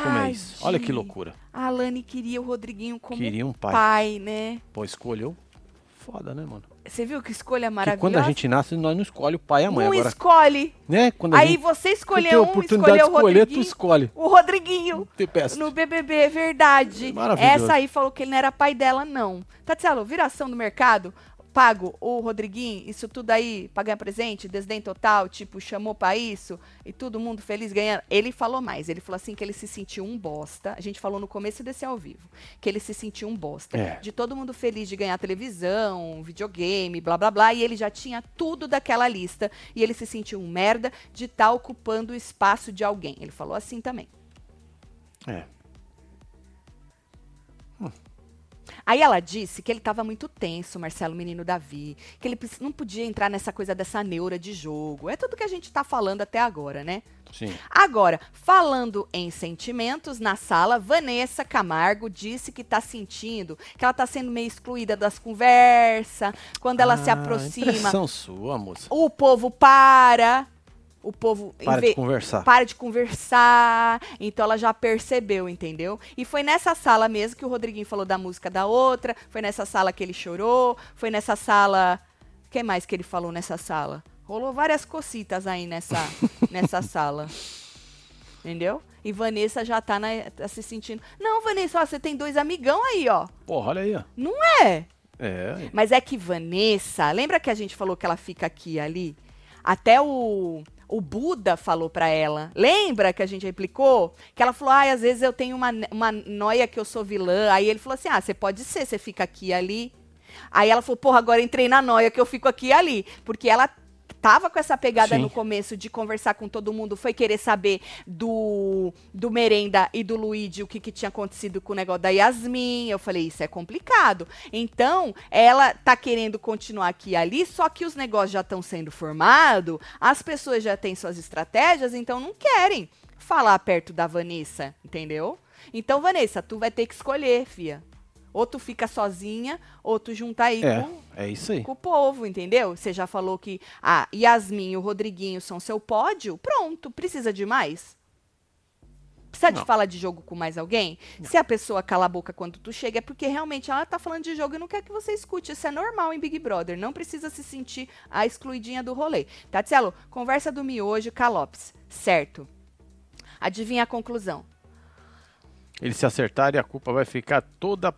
Como é isso? Olha que loucura. A Alane queria o Rodriguinho como Queria um pai. pai, né? Pô, escolheu. Foda, né, mano? Você viu que escolha Que maravilhosa? quando a gente nasce, nós não escolhe o pai e a mãe. não Agora, escolhe. né? Quando Aí gente você tu escolheu um, oportunidade escolheu de o escolher, tu Rodriguinho. escolhe. O Rodriguinho. No BBB, é verdade. Maravilhoso. Essa aí falou que ele não era pai dela, não. Tatiana, viração do mercado, pago o Rodriguinho, isso tudo aí, pra ganhar presente, desdém total, tipo, chamou pra isso, e todo mundo feliz ganhando. Ele falou mais, ele falou assim que ele se sentiu um bosta. A gente falou no começo desse ao vivo, que ele se sentiu um bosta. É. De todo mundo feliz de ganhar televisão, videogame, blá blá blá, e ele já tinha tudo daquela lista, e ele se sentiu um merda de estar ocupando o espaço de alguém. Ele falou assim também. É. Aí ela disse que ele estava muito tenso, Marcelo Menino Davi, que ele não podia entrar nessa coisa dessa neura de jogo. É tudo que a gente tá falando até agora, né? Sim. Agora, falando em sentimentos, na sala, Vanessa Camargo disse que tá sentindo que ela tá sendo meio excluída das conversas, quando ela se Ah, aproxima, Impressão sua, moça. o povo para, o povo Para de conversar. para de conversar. Então ela já percebeu, entendeu? E foi nessa sala mesmo que o Rodriguinho falou da música da outra. Foi nessa sala que ele chorou. Foi nessa sala. O que mais que ele falou nessa sala? Rolou várias cocitas aí nessa, <laughs> nessa sala. Entendeu? E Vanessa já tá, na- tá se sentindo. Não, Vanessa, ó, você tem dois amigão aí, ó. Porra, olha aí, ó. Não é? É. Mas é que Vanessa, lembra que a gente falou que ela fica aqui ali? Até o, o Buda falou pra ela. Lembra que a gente replicou? Que ela falou: ai, às vezes eu tenho uma, uma noia que eu sou vilã. Aí ele falou assim: ah, você pode ser, você fica aqui e ali. Aí ela falou: porra, agora entrei na noia que eu fico aqui e ali. Porque ela tava com essa pegada Sim. no começo de conversar com todo mundo, foi querer saber do, do Merenda e do Luigi o que, que tinha acontecido com o negócio da Yasmin. Eu falei, isso é complicado. Então, ela tá querendo continuar aqui e ali, só que os negócios já estão sendo formados, as pessoas já têm suas estratégias, então não querem falar perto da Vanessa, entendeu? Então, Vanessa, tu vai ter que escolher, fia. Ou tu fica sozinha, ou tu junta aí É, com, é isso aí. com o povo, entendeu? Você já falou que a Yasmin e o Rodriguinho são seu pódio, pronto, precisa de mais? Precisa de Não. falar de jogo com mais alguém? Se a pessoa cala a boca quando tu chega, é porque realmente ela tá falando de jogo e não quer que você escute. Isso é normal em Big Brother. Não precisa se sentir a excluidinha do rolê. Tatielo, conversa do miojo com a Lopes. Certo. Adivinha a conclusão. Eles se acertarem, a culpa vai ficar toda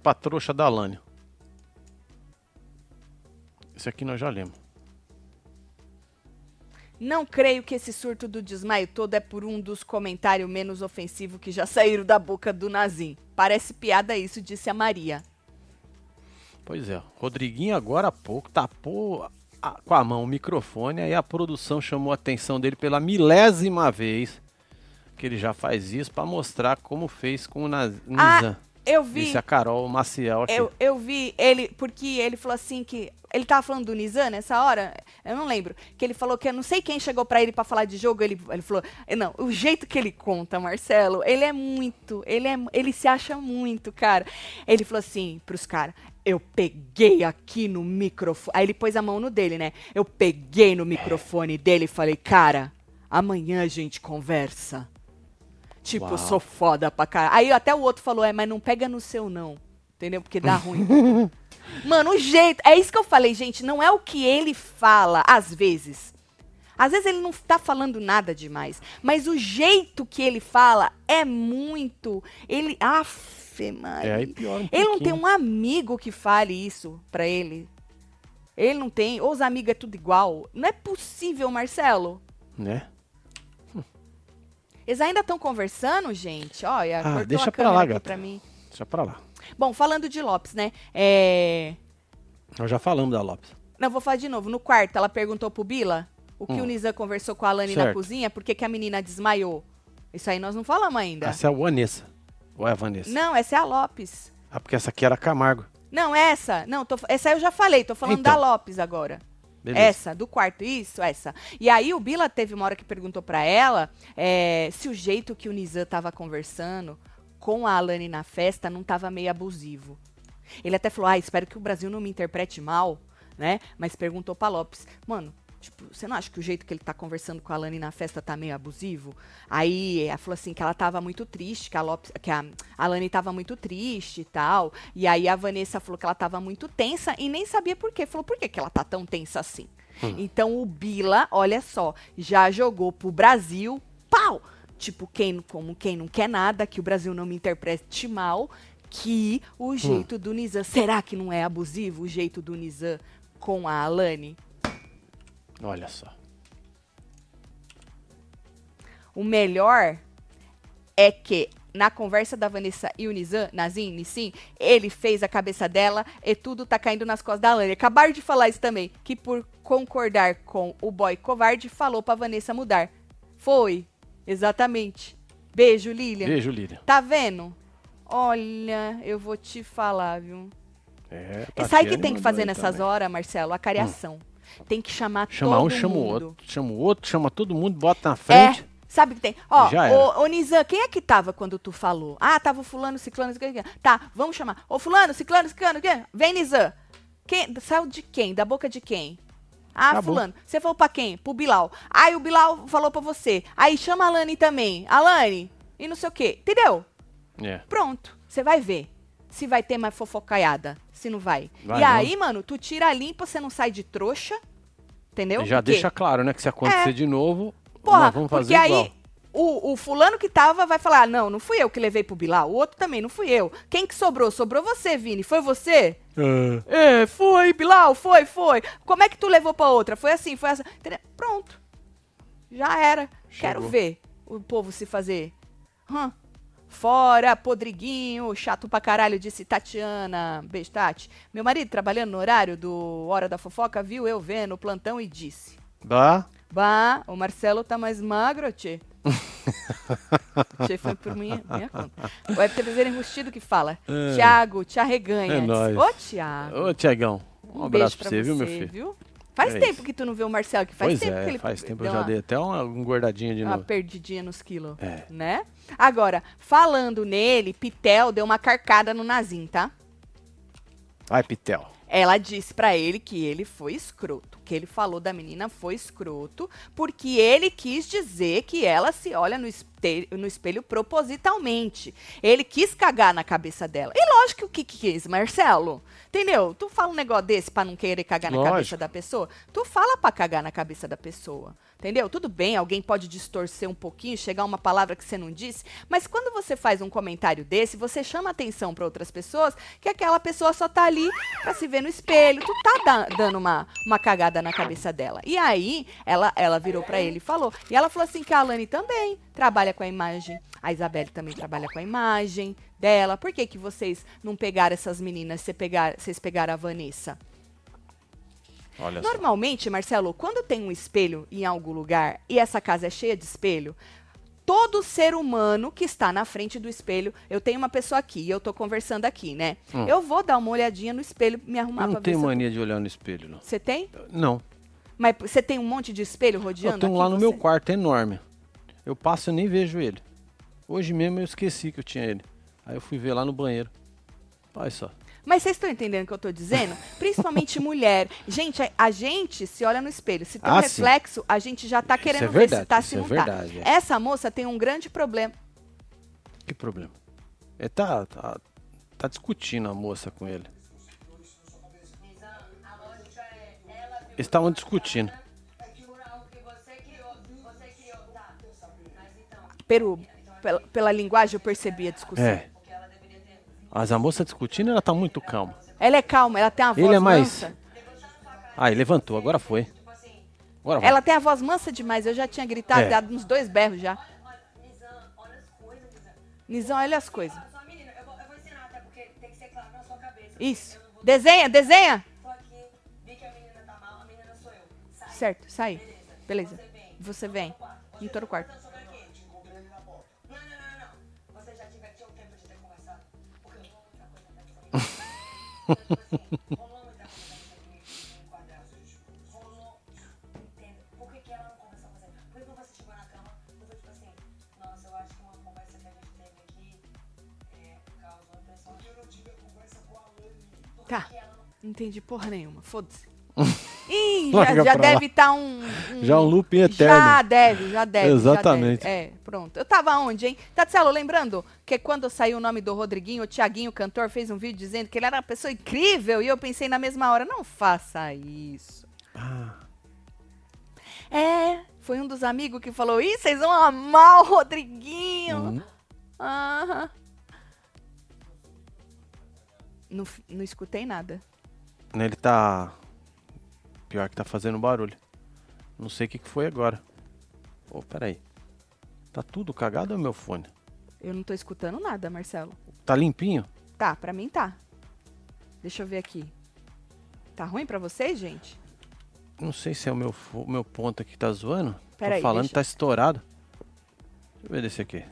pra trouxa da Alane. Isso aqui nós já lemos. Não creio que esse surto do desmaio todo é por um dos comentários menos ofensivos que já saíram da boca do Nazim. Parece piada isso, disse a Maria. Pois é, Rodriguinho agora há pouco tapou a- com a mão o microfone, aí a produção chamou a atenção dele pela milésima vez que ele já faz isso pra mostrar como fez com o Naz- Nizam. Eu vi. Disse a Carol Maciel aqui. Eu, eu vi ele, porque ele falou assim que. Ele tava falando do Nizam nessa hora? Eu não lembro. Que ele falou que eu não sei quem chegou pra ele pra falar de jogo. Ele, ele falou. Não, o jeito que ele conta, Marcelo, ele é muito. Ele, é, ele se acha muito, cara. Ele falou assim pros caras. Eu peguei aqui no microfone. Aí ele pôs a mão no dele, né? Eu peguei no microfone dele e falei, cara, amanhã a gente conversa. Tipo, eu Uau. sou foda pra caralho. Aí até o outro falou, é, mas não pega no seu não. Entendeu? Porque dá ruim. <laughs> Mano, o jeito. É isso que eu falei, gente. Não é o que ele fala, às vezes. Às vezes ele não tá falando nada demais. Mas o jeito que ele fala é muito. Ele. Aff, Maria. É, aí piora um Ele não tem um amigo que fale isso pra ele. Ele não tem. Ou os amigos é tudo igual. Não é possível, Marcelo. Né? Eles ainda estão conversando, gente? Olha, Ah, deixa a pra lá, gata. pra mim. Deixa pra lá. Bom, falando de Lopes, né? É... Nós já falamos da Lopes. Não, vou falar de novo. No quarto, ela perguntou pro Bila o que Hum. o Nizam conversou com a Alane na Certo. cozinha, por que que a menina desmaiou. Isso aí nós não falamos ainda. Essa é a Vanessa. Ou é a Vanessa? Não, essa é a Lopes. Ah, porque essa aqui era Camargo. Não, essa. Não, tô- essa eu já falei, tô falando Então. da Lopes agora. Beleza. Essa, do quarto, isso, essa. E aí o Bila teve uma hora que perguntou pra ela é, se o jeito que o Nizam tava conversando com a Alane na festa não tava meio abusivo. Ele até falou, ah, espero que o Brasil não me interprete mal, né? Mas perguntou pra Lopes, mano, tipo, você não acha que o jeito que ele tá conversando com a Alane na festa tá meio abusivo? Aí ela falou assim que ela tava muito triste, que a Lopes, que a Alane tava muito triste e tal. E aí a Vanessa falou que ela tava muito tensa e nem sabia por quê. Falou, por que, que ela tá tão tensa assim? Então o Bila, olha só, já jogou pro Brasil, pau! Tipo, quem, como quem não quer nada, que o Brasil não me interprete mal, que o jeito do Nizam. Será que não é abusivo o jeito do Nizam com a Alane? Olha só. O melhor é que na conversa da Vanessa e o Nizam, Nazim, Nissim, ele fez a cabeça dela e tudo tá caindo nas costas da Alane. Acabaram de falar isso também, que por concordar com o boy covarde, falou pra Vanessa mudar. Foi, exatamente. Beijo, Lilian. Beijo, Lília. Tá vendo? Olha, eu vou te falar, viu? É, Sabe o que Tatiane tem que fazer nessas também. horas, Marcelo? A cariação. Tem que chamar Chama todo um, chama o mundo. outro. Chama o outro, chama todo mundo, bota na frente. É, sabe o que tem? Ó, ô, ô Nizam, quem é que tava quando tu falou? Ah, tava o fulano, ciclano, ciclano. Tá, vamos chamar. Ô fulano, ciclano, ciclano, quem? Vem, Nizam. Quem, saiu de quem? Da boca de quem? Ah, Acabou. fulano. Você falou pra quem? Pro Bilal. Aí o Bilal falou pra você. Aí chama a Alane também. Alane, e não sei o quê. Entendeu? É. Pronto. Você vai ver. Se vai ter mais fofocaiada. Se não vai. Vai e não. aí, mano, tu tira a limpa, você não sai de trouxa. Entendeu? Já deixa claro, né? Que se acontecer É. de novo, Porra, nós vamos fazer porque igual. aí o, o fulano que tava vai falar, não, não fui eu que levei pro Bilal, o outro também, não fui eu. Quem que sobrou? Sobrou você, Vini. Foi você? É, foi, Bilal, foi, foi. Como é que tu levou pra outra? Foi assim, foi assim. Pronto. Já era. Quero Chegou. ver o povo se fazer. Hã? Fora, podriguinho, chato pra caralho, disse Tatiana. Beijo, Tati. Meu marido, trabalhando no horário do Hora da Fofoca, viu eu vendo o plantão e disse. Dá? Bah, o Marcelo tá mais magro, tchê. <laughs> tchê foi por minha, minha conta. O FTVZ enrustido que fala. Tiago, te arreganha. É nóis. Ô, Tiago. Ô, Tiagão, um, abraço pra você, viu, meu filho? Faz É tempo isso. que tu não vê o Marcelo, que faz pois tempo é, que ele faz tempo eu já uma- dei até uma engordadinha de uma novo. perdidinha nos quilos, É. né? Agora, falando nele, Pitel deu uma carcada no Nazim, tá? Vai, Pitel. Ela disse pra ele que ele foi escroto, que ele falou da menina foi escroto, porque ele quis dizer que ela se olha no espelho, no espelho propositalmente. Ele quis cagar na cabeça dela. E lógico que o que quis, Marcelo. Entendeu? Tu fala um negócio desse pra não querer cagar na Lógico. cabeça da pessoa? Tu fala pra cagar na cabeça da pessoa. Entendeu? Tudo bem, alguém pode distorcer um pouquinho, chegar uma palavra que você não disse, mas quando você faz um comentário desse, você chama atenção pra outras pessoas que aquela pessoa só tá ali pra se ver no espelho. Tu tá da- dando uma, uma cagada na cabeça dela. E aí, ela, ela virou pra ele e falou. E ela falou assim que a Alane também trabalha com a imagem. A Isabelle também trabalha com a imagem dela. Por que, que vocês não pegaram essas meninas, você pegar, vocês pegaram a Vanessa? Olha. Normalmente, Marcelo, quando tem um espelho em algum lugar e essa casa é cheia de espelho, todo ser humano que está na frente do espelho, eu tenho uma pessoa aqui e eu tô conversando aqui, né? Eu vou dar uma olhadinha no espelho, me arrumar Eu pra não tenho ver se eu- mania de olhar no espelho, não. Você tem? Não. Mas você tem um monte de espelho rodeando Eu tenho lá no você? meu quarto, é enorme. Eu passo e nem vejo ele. Hoje mesmo eu esqueci que eu tinha ele. Aí eu fui ver lá no banheiro. Olha só. Mas vocês estão entendendo o que eu tô dizendo? Principalmente <laughs> mulher. Gente, a, a gente se olha no espelho. Se tem um Ah, sim. reflexo, a gente já tá Isso querendo é ver se verdade, tá, isso se é tá. verdade, é. Essa moça tem um grande problema. Que problema? Ele tá, tá, tá discutindo a moça com ele. Eles estavam discutindo. Peru, pela, pela linguagem eu percebi a discussão. É. Mas a moça discutindo, ela tá muito calma. Ela é calma, ela tem uma voz Ele é mais. mansa. Ah, ele levantou, agora foi. Agora vai. Ela tem a voz mansa demais. Eu já tinha gritado, É. dado uns dois berros já. Nizam, olha as coisas. Só menina, eu vou, eu vou ensinar até porque tem que ser claro na sua cabeça. Isso. Desenha, desenha. Tô aqui, vi que a menina tá mal, a menina sou eu. Sai. Certo, sai. Beleza. Você vem. Em todo o quarto. Tá. Não entendi porra nenhuma. Foda-se. <laughs> Ih, já, já deve estar um, Já um looping eterno. Já deve, já deve. já Exatamente. deve. É, pronto. Eu tava onde, hein? Tatselo, lembrando que quando saiu o nome do Rodriguinho, o Tiaguinho, o cantor, fez um vídeo dizendo que ele era uma pessoa incrível e eu pensei na mesma hora, não faça isso. Ah, É, foi um dos amigos que falou, ih, vocês vão amar o Rodriguinho. hum. Aham. Não, não escutei nada. Ele tá. Pior que tá fazendo barulho. Não sei o que, que foi agora. Ô, peraí. Tá tudo cagado ou é meu fone? Eu não tô escutando nada, Marcelo. Tá limpinho? Tá, pra mim tá. Deixa eu ver aqui. Tá ruim pra vocês, gente? Não sei se é o meu, fo- meu ponto aqui que tá zoando. Pera Tô falando deixa- que tá estourado. Deixa eu ver desse aqui.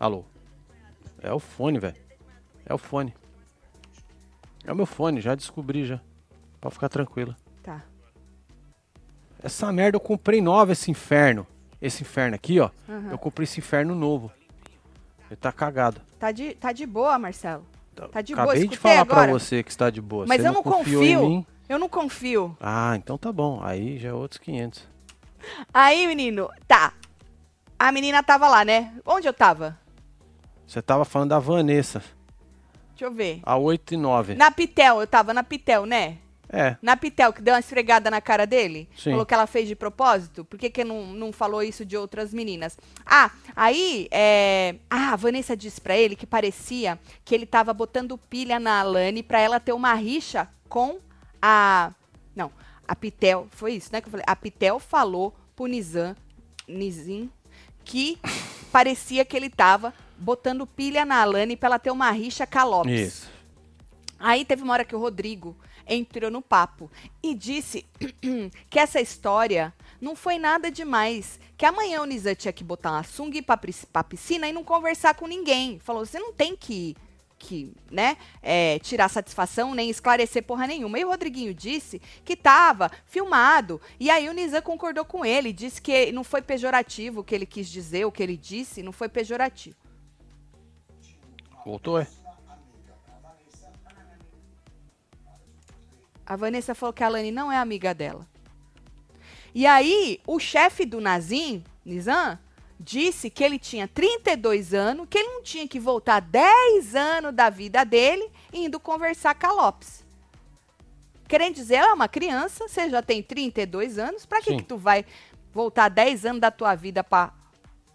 Alô? É o fone, velho. É o fone. É o meu fone, já descobri já. Pode ficar tranquila. Tá. Essa merda eu comprei nova, esse inferno. Esse inferno aqui, ó. Aham. Eu comprei esse inferno novo. Ele tá cagado. Tá de, tá de boa, Marcelo. Tá de boa, Acabei de falar agora. pra você que está de boa. Mas você eu não confiou confio. Em mim. Eu não confio. Ah, então tá bom. Aí já é outros 500. Aí, menino, tá. A menina tava lá, né? Onde eu tava? Você tava falando da Vanessa, Deixa eu ver. a 8 e 9. Na Pitel, eu tava na Pitel, né? É, Na Pitel, que deu uma esfregada na cara dele? Sim. Falou que ela fez de propósito? Por que, que não, não falou isso de outras meninas? Ah, aí, é... Ah, a Vanessa disse pra ele que parecia que ele tava botando pilha na Alane pra ela ter uma rixa com a... Não, a Pitel, foi isso, né, que eu falei? A Pitel falou pro Nizam, Nizim, que <laughs> parecia que ele tava botando pilha na Alane pra ela ter uma rixa com a Lopes. isso. Aí teve uma hora que o Rodrigo entrou no papo e disse <clears throat> que essa história não foi nada demais. Que amanhã o Nizam tinha que botar uma sunga pra, pra piscina e não conversar com ninguém. Falou, você não tem que, que né, é, tirar satisfação nem esclarecer porra nenhuma. E o Rodriguinho disse que tava filmado. E aí o Nizam concordou com ele, disse que não foi pejorativo o que ele quis dizer, o que ele disse, não foi pejorativo. Voltou, é? A Vanessa falou que a Alane não é amiga dela. E aí, o chefe do Nazim, Nizam, disse que ele tinha 32 anos, que ele não tinha que voltar 10 anos da vida dele indo conversar com a Lopes. Querendo dizer, ela é uma criança, você já tem 32 anos, pra que, Sim. que tu vai voltar 10 anos da tua vida pra,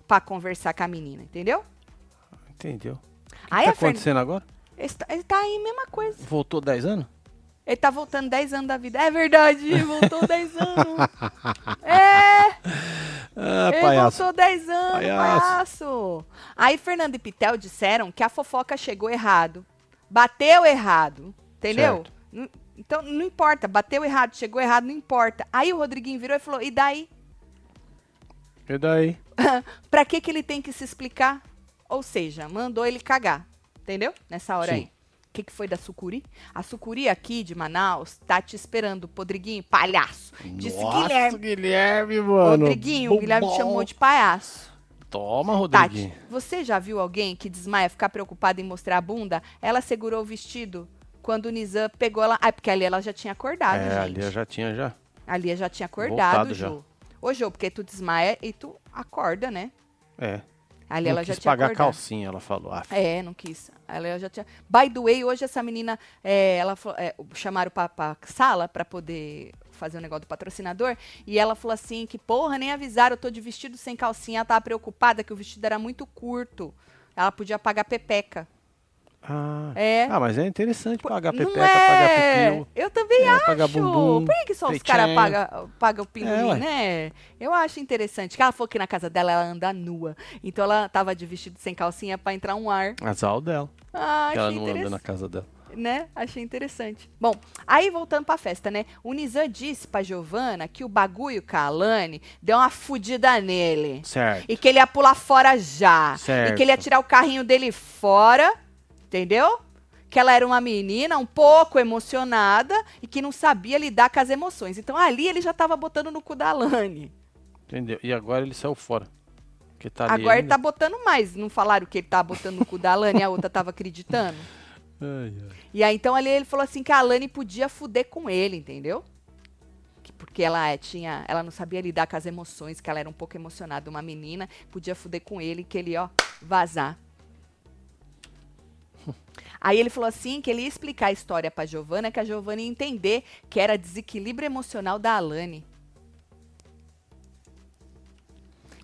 pra conversar com a menina, entendeu? Entendeu? O que Aí tá a Fern- acontecendo agora? ele, tá, aí, mesma coisa. Voltou 10 anos? Ele tá voltando 10 anos da vida. É verdade, voltou 10 <laughs> anos. É, Ah, ele palhaço. voltou 10 anos, Palhaço. palhaço. Aí Fernando e Pitel disseram que a fofoca chegou errado. Bateu errado, entendeu? Certo. Então, não importa, bateu errado, chegou errado, não importa. Aí o Rodriguinho virou e falou, e daí? E daí? <laughs> pra que que ele tem que se explicar? Ou seja, mandou ele cagar, entendeu? Nessa hora Sim. aí. O que, que foi da Sucuri? A Sucuri aqui de Manaus tá te esperando, Podriguinho, palhaço. Disse Nossa, Guilherme. Guilherme, mano. Rodriguinho, o Guilherme chamou de palhaço. Toma, Tati, Rodriguinho. você já viu alguém que desmaia ficar preocupada em mostrar a bunda? Ela segurou o vestido quando o Nizam pegou ela. Ah, porque ali ela já tinha acordado, é, gente. ali eu já tinha já. Ali eu já tinha acordado, Voltado já. Jô. Ô, Jô, porque tu desmaia e tu acorda, né? É. Ali não ela quis já tinha pagar acordado. calcinha, ela falou. Ah, É, não quis. Ela já tinha. By the way, hoje essa menina, é, ela é, chamaram pra sala pra poder fazer o negócio do patrocinador e ela falou assim que porra nem avisaram, eu tô de vestido sem calcinha, ela tava preocupada que o vestido era muito curto. Ela podia pagar pepeca. Ah. É. Ah, mas é interessante pagar pepeca, é? pagar pipiu. Eu também É, acho. bumbum, Por que, que só os caras pagam paga o pinguim, É, né? Eu acho interessante. Que ela falou que na casa dela ela anda nua. Então ela tava de vestido sem calcinha pra entrar um ar. Azar o dela. Ah, que ela não anda na casa dela. né? Achei interessante. Bom, aí voltando pra festa, né? O Nizam disse pra Giovana que o bagulho com a Alane deu uma fudida nele. Certo. E que ele ia pular fora já. Certo. E que ele ia tirar o carrinho dele fora, entendeu? Que ela era uma menina um pouco emocionada e que não sabia lidar com as emoções. Então ali ele já tava botando no cu da Alane. Entendeu? E agora ele saiu fora. Tá Agora ele ainda. tá botando mais. Não falaram que ele tava botando no cu da Alane e a outra tava acreditando? <laughs> Ai, ai. E aí, então, ali ele falou assim que a Alane podia fuder com ele, entendeu? Que- Porque ela é, tinha, ela não sabia lidar com as emoções, que ela era um pouco emocionada, uma menina, podia fuder com ele, que ele, ó, vazar. Aí ele falou assim que ele ia explicar a história pra Giovana, que a Giovana ia entender que era desequilíbrio emocional da Alane.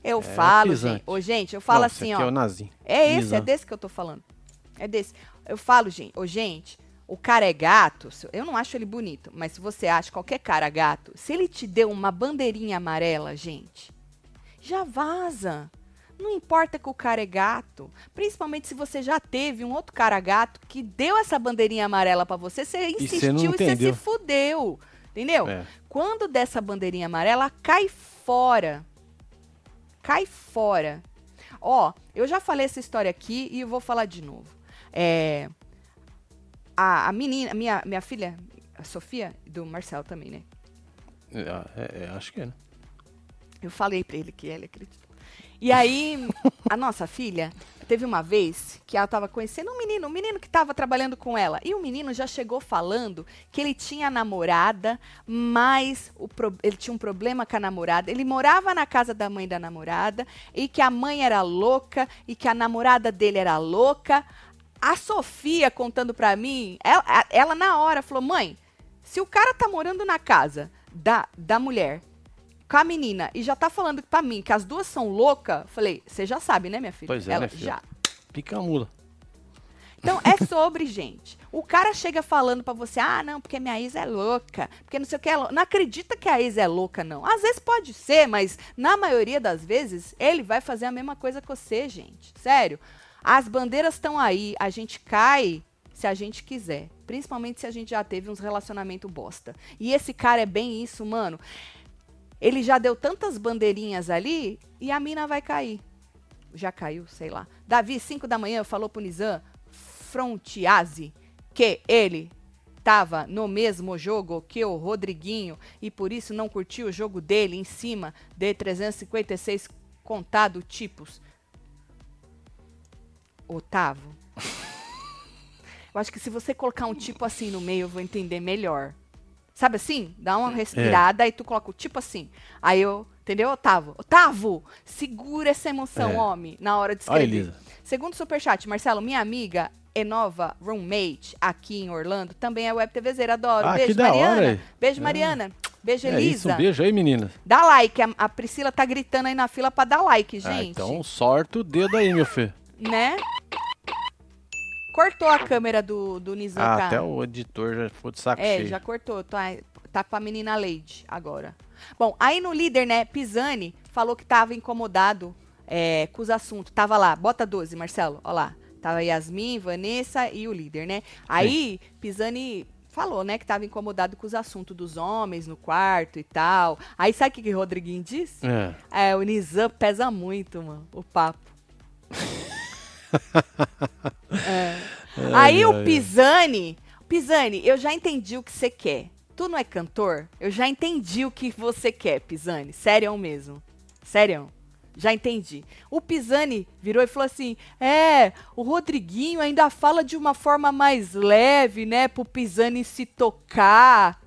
Eu falo, pisante. gente. Ô, gente, eu falo Não, assim, ó. é o Nazim. É esse, é desse que eu tô falando. É desse. Eu falo, gente, ô, gente, o cara é gato, eu não acho ele bonito, mas se você acha qualquer cara gato, se ele te deu uma bandeirinha amarela, gente, já vaza. Não importa que o cara é gato, principalmente se você já teve um outro cara gato que deu essa bandeirinha amarela pra você, você insistiu e você se fudeu. Entendeu? É. Quando dessa bandeirinha amarela, cai fora. Cai fora. Ó, eu já falei essa história aqui e eu vou falar de novo. É, a, a menina, minha, minha filha, a Sofia, do Marcel também, né? É, é, é, acho que é, né? Eu falei pra ele que ele acreditou. E aí, a nossa filha teve uma vez que ela tava conhecendo um menino, um menino que tava trabalhando com ela. E o menino já chegou falando que ele tinha namorada, mas pro- ele tinha um problema com a namorada. Ele morava na casa da mãe da namorada e que a mãe era louca e que a namorada dele era louca. A Sofia contando pra mim, ela, ela na hora falou: mãe, se o cara tá morando na casa da, da mulher com a menina e já tá falando pra mim que as duas são loucas, falei, você já sabe, né, minha filha? Pois é, Ela né, filha? já. Pica a mula. Então é sobre, gente. O cara chega falando pra você, ah, não, porque minha ex é louca, porque não sei o que é louca. Não acredita que a ex é louca, não. Às vezes pode ser, mas na maioria das vezes ele vai fazer a mesma coisa que você, gente. Sério. As bandeiras estão aí, a gente cai se a gente quiser. Principalmente se a gente já teve uns relacionamento bosta. E esse cara é bem isso, mano. Ele já deu tantas bandeirinhas ali e a mina vai cair. Já caiu, sei lá. Davi, 5 da manhã, falou pro Nizam Frontiase que ele tava no mesmo jogo que o Rodriguinho e por isso não curtiu o jogo dele em cima de 356 contado tipos. Otávio. <laughs> Eu acho que se você colocar um tipo assim no meio, eu vou entender melhor. Sabe assim? Dá uma respirada e tu coloca o tipo assim. Aí eu, entendeu, Otávio? Otávio, segura essa emoção, É. homem, na hora de Olha, escrever. Elisa. Segundo superchat, Marcelo, minha amiga e nova roommate aqui em Orlando também é web TVzeira, adoro. Ah, Beijo, hora, Mariana. aí. Beijo, É. Mariana. Beijo, É Elisa. isso, um beijo aí, meninas. Dá like, a, a Priscila tá gritando aí na fila pra dar like, Ah, gente. então sorta o dedo aí, meu filho. Né? Cortou a câmera do, do Nizam, Ah, até o editor já ficou de saco É, cheio. já cortou. Tá, tá com a menina Leide agora. Bom, aí no líder, né, Pisani falou que tava incomodado é, com os assuntos. Tava lá, bota 12, Marcelo, ó lá. Tava Yasmin, Vanessa e o líder, né? Aí, Pisani falou, né, que tava incomodado com os assuntos dos homens no quarto e tal. Aí sabe o que, que o Rodriguinho disse? É. É, o Nizam pesa muito, mano, o papo. <laughs> É. <laughs> Aí o ai, ai. Pisani, Pisani, eu já entendi o que você quer. Tu não é cantor? Eu já entendi o que você quer, Pisani. Sério mesmo. Sério. Já entendi. O Pisani virou e falou assim: É, o Rodriguinho ainda fala de uma forma mais leve, né? Pro Pisani se tocar.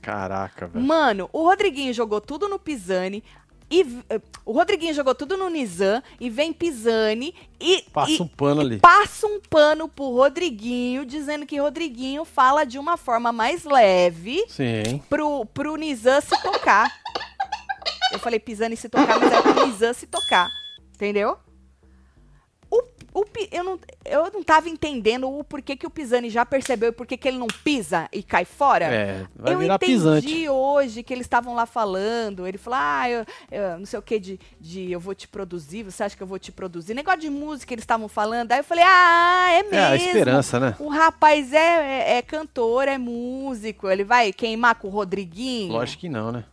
Caraca, velho. Mano, o Rodriguinho jogou tudo no Pisani. E eh, o Rodriguinho jogou tudo no Nizam e vem Pisani e, Passa e- um pano ali. passa um pano pro Rodriguinho, dizendo que Rodriguinho fala de uma forma mais leve Sim. pro, pro Nizam se tocar. Eu falei Pisani se tocar, mas é pro Nizam se tocar. Entendeu? O, eu, não, eu não tava entendendo o porquê que o Pisani já percebeu e por que que ele não pisa e cai fora. É, vai eu virar entendi pisante. hoje que eles estavam lá falando. Ele falou, ah, eu, eu não sei o que de, de eu vou te produzir, você acha que eu vou te produzir? Negócio de música eles estavam falando. Aí eu falei, ah, é mesmo. É a esperança, né? O rapaz é, é, é cantor, é músico. Ele vai queimar com o Rodriguinho? Lógico que não, né?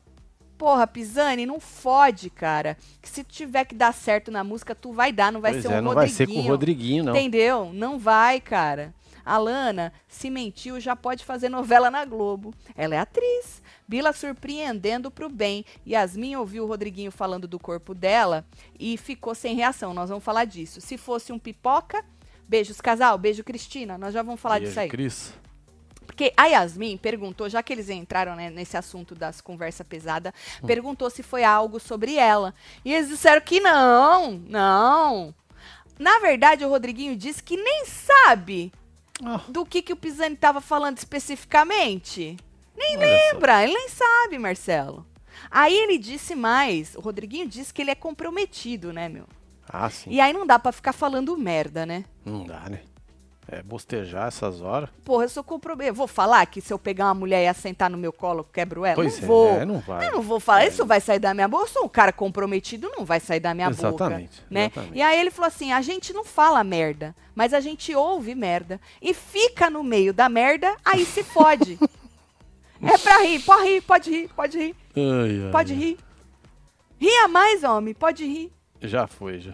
Porra, Pisani, não fode, cara. Que se tiver que dar certo na música, tu vai dar, não vai pois ser é, um não vai Rodriguinho. ser com o Rodriguinho, não. Entendeu? Não vai, cara. A Lana, se mentiu, já pode fazer novela na Globo. Ela é atriz. Bila surpreendendo pro bem. Yasmin ouviu o Rodriguinho falando do corpo dela e ficou sem reação. Nós vamos falar disso. Se fosse um pipoca. Beijos, casal. Beijo, Cristina. Nós já vamos falar Beijo, disso aí. Cris. Porque a Yasmin perguntou, já que eles entraram né, nesse assunto das conversas pesadas, Hum. perguntou se foi algo sobre ela. E eles disseram que não, não. Na verdade, o Rodriguinho disse que nem sabe Ah, do que, que o Pisani estava falando especificamente. Nem olha só. lembra, ele nem sabe, Marcelo. Aí ele disse mais, o Rodriguinho disse que ele é comprometido, né, meu? Ah, sim. E aí não dá pra ficar falando merda, né? Não dá, né? É, bostejar essas horas. Porra, eu sou comprometido. Vou falar que se eu pegar uma mulher e assentar no meu colo, eu quebro ela? Pois não é, vou. não vai. Eu não vou falar, isso vai sair da minha boca. Eu sou um cara comprometido, não vai sair da minha Exatamente, boca. Né? exatamente. E aí ele falou assim: a gente não fala merda, mas a gente ouve merda. E fica no meio da merda, aí se fode. <laughs> é pra rir, pode rir, pode rir, pode rir, Ai, ai, pode ai. rir. Ria mais, homem, pode rir. Já foi, já.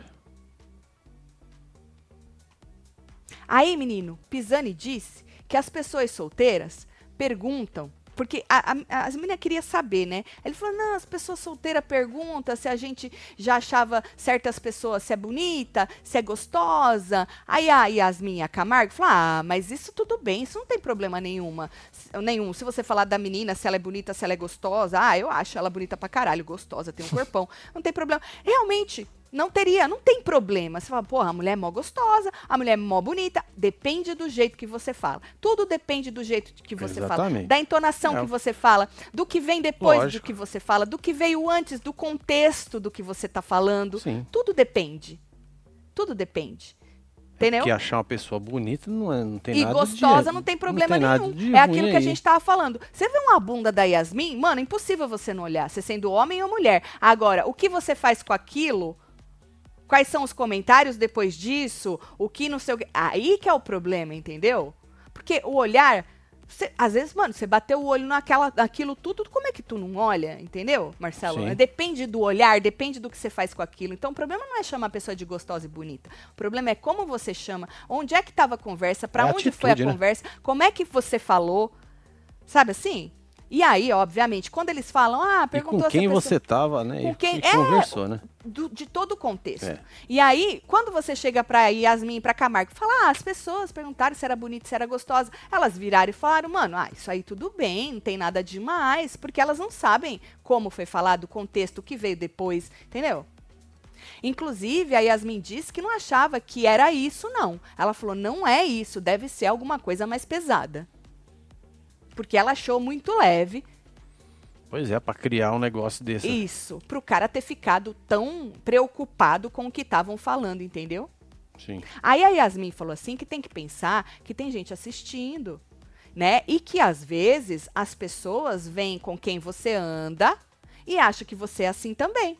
Aí, menino, Pisani disse que as pessoas solteiras perguntam. Porque a- a- as meninas queriam saber, né? Ele falou: não, as pessoas solteiras perguntam se a gente já achava certas pessoas se é bonita, se é gostosa. Aí a Yasmin e a Camargo falou: ah, mas isso tudo bem, isso não tem problema nenhuma. Nenhum. Se você falar da menina, se ela é bonita, se ela é gostosa, ah, eu acho ela bonita pra caralho, gostosa, tem um corpão. não tem problema. Realmente, não teria, não tem problema. Você fala, porra, a mulher é mó gostosa, a mulher é mó bonita. Depende do jeito que você fala. Tudo depende do jeito que você fala. Exatamente. Da entonação É. que você fala, do que vem depois do Lógico. que você fala, do que veio antes, do contexto do que você tá falando. Sim. Tudo depende. Tudo depende. Entendeu? Porque achar uma pessoa bonita não, é, não tem E nada gostosa de, não tem problema tem nada nenhum. É aquilo que a aí. gente tava falando. Você vê uma bunda da Yasmin, mano, é impossível você não olhar, você sendo homem ou mulher. Agora, o que você faz com aquilo? Quais são os comentários depois disso? O que não sei o que. Aí que é o problema, entendeu? Porque o olhar. você- às vezes, mano, você bateu o olho naquela, naquilo tudo, como é que tu não olha? Entendeu, Marcelo? Sim. Depende do olhar, depende do que você faz com aquilo. Então, o problema não é chamar a pessoa de gostosa e bonita. O problema é como você chama, onde é que tava a conversa, pra É onde foi a atitude, né? conversa, como é que você falou. Sabe assim? E aí, obviamente, quando eles falam, ah, E perguntou com se a quem pessoa- você tava, né? Com E, quem- e é, conversou, né? do- de todo o contexto. É. E aí, quando você chega pra Yasmin e pra Camargo e fala, ah, as pessoas perguntaram se era bonita, se era gostosa, elas viraram e falaram, mano, ah, isso aí tudo bem, não tem nada demais, porque elas não sabem como foi falado, o contexto, o que veio depois, entendeu? Inclusive, a Yasmin disse que não achava que era isso, não. Ela falou, não é isso, deve ser alguma coisa mais pesada. Porque ela achou muito leve Pois é, pra criar um negócio desse. isso, pro cara ter ficado tão preocupado com o que estavam falando, entendeu? Sim. Aí a Yasmin falou assim que tem que pensar que tem gente assistindo, né? E que às vezes as pessoas vêm com quem você anda e acham que você é assim também.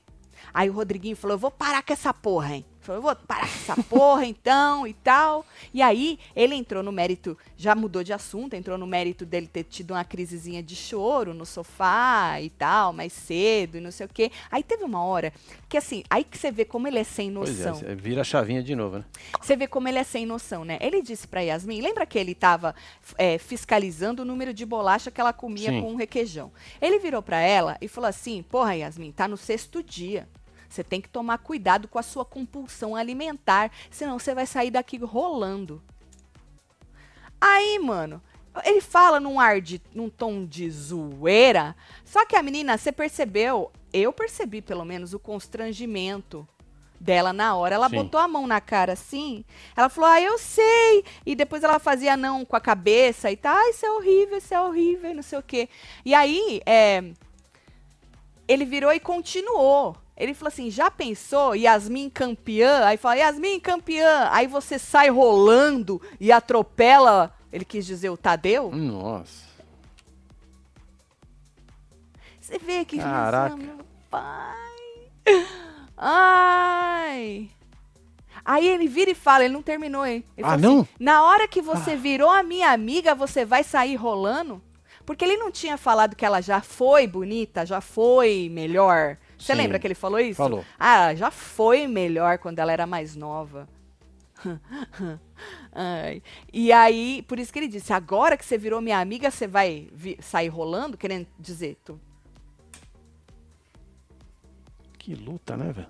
Aí o Rodriguinho falou: Eu vou parar com essa porra, hein? Falou, eu vou parar com essa porra então e tal. E aí ele entrou no mérito, já mudou de assunto, entrou no mérito dele ter tido uma crisezinha de choro no sofá e tal, mais cedo e não sei o quê. Aí teve uma hora que assim, aí que você vê como ele é sem é, noção. cê vira a chavinha de novo, né? Você vê como ele é sem noção, né? Ele disse pra Yasmin, lembra que ele tava é, fiscalizando o número de bolacha que ela comia Sim. com um requeijão. Ele virou pra ela e falou assim: Porra, Yasmin, tá no sexto dia. Você tem que tomar cuidado com a sua compulsão alimentar, senão você vai sair daqui rolando. Aí, mano, ele fala num ar de. num tom de zoeira. Só que a menina, você percebeu? Eu percebi, pelo menos, o constrangimento dela na hora. Ela Sim. botou a mão na cara assim. Ela falou, ah, eu sei. E depois ela fazia não com a cabeça e tá, ah, isso é horrível, isso é horrível, e não sei o quê. E aí, é, ele virou e continuou. Ele falou assim: já pensou Yasmin campeã? Aí fala, Yasmin campeã. Aí você sai rolando e atropela. Ele quis dizer o Tadeu? Nossa. Você vê que Caraca. meu pai. Ai. Aí ele vira e fala, ele não terminou, hein? Ele Ah, não? assim, Na hora que você virou a minha amiga, você vai sair rolando? Porque ele não tinha falado que ela já foi bonita, já foi melhor. Você Sim. lembra que ele falou isso? Falou. Ah, já foi melhor quando ela era mais nova. <laughs> E aí, por isso que ele disse: agora que você virou minha amiga, você vai sair rolando? Querendo dizer, tu Que luta, né, velho?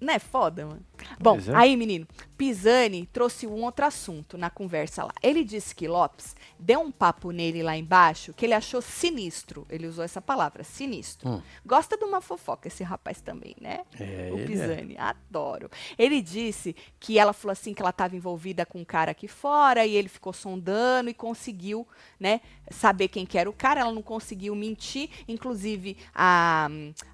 Não é foda, mano? Bom, é. aí, menino, Pisani trouxe um outro assunto na conversa lá. Ele disse que Lopes deu um papo nele lá embaixo que ele achou sinistro. Ele usou essa palavra, sinistro. Hum. Gosta de uma fofoca esse rapaz também, né? É, o é. Pisani, adoro. Ele disse que ela falou assim que ela estava envolvida com um cara aqui fora e ele ficou sondando e conseguiu, né, saber quem que era o cara. Ela não conseguiu mentir. Inclusive, a,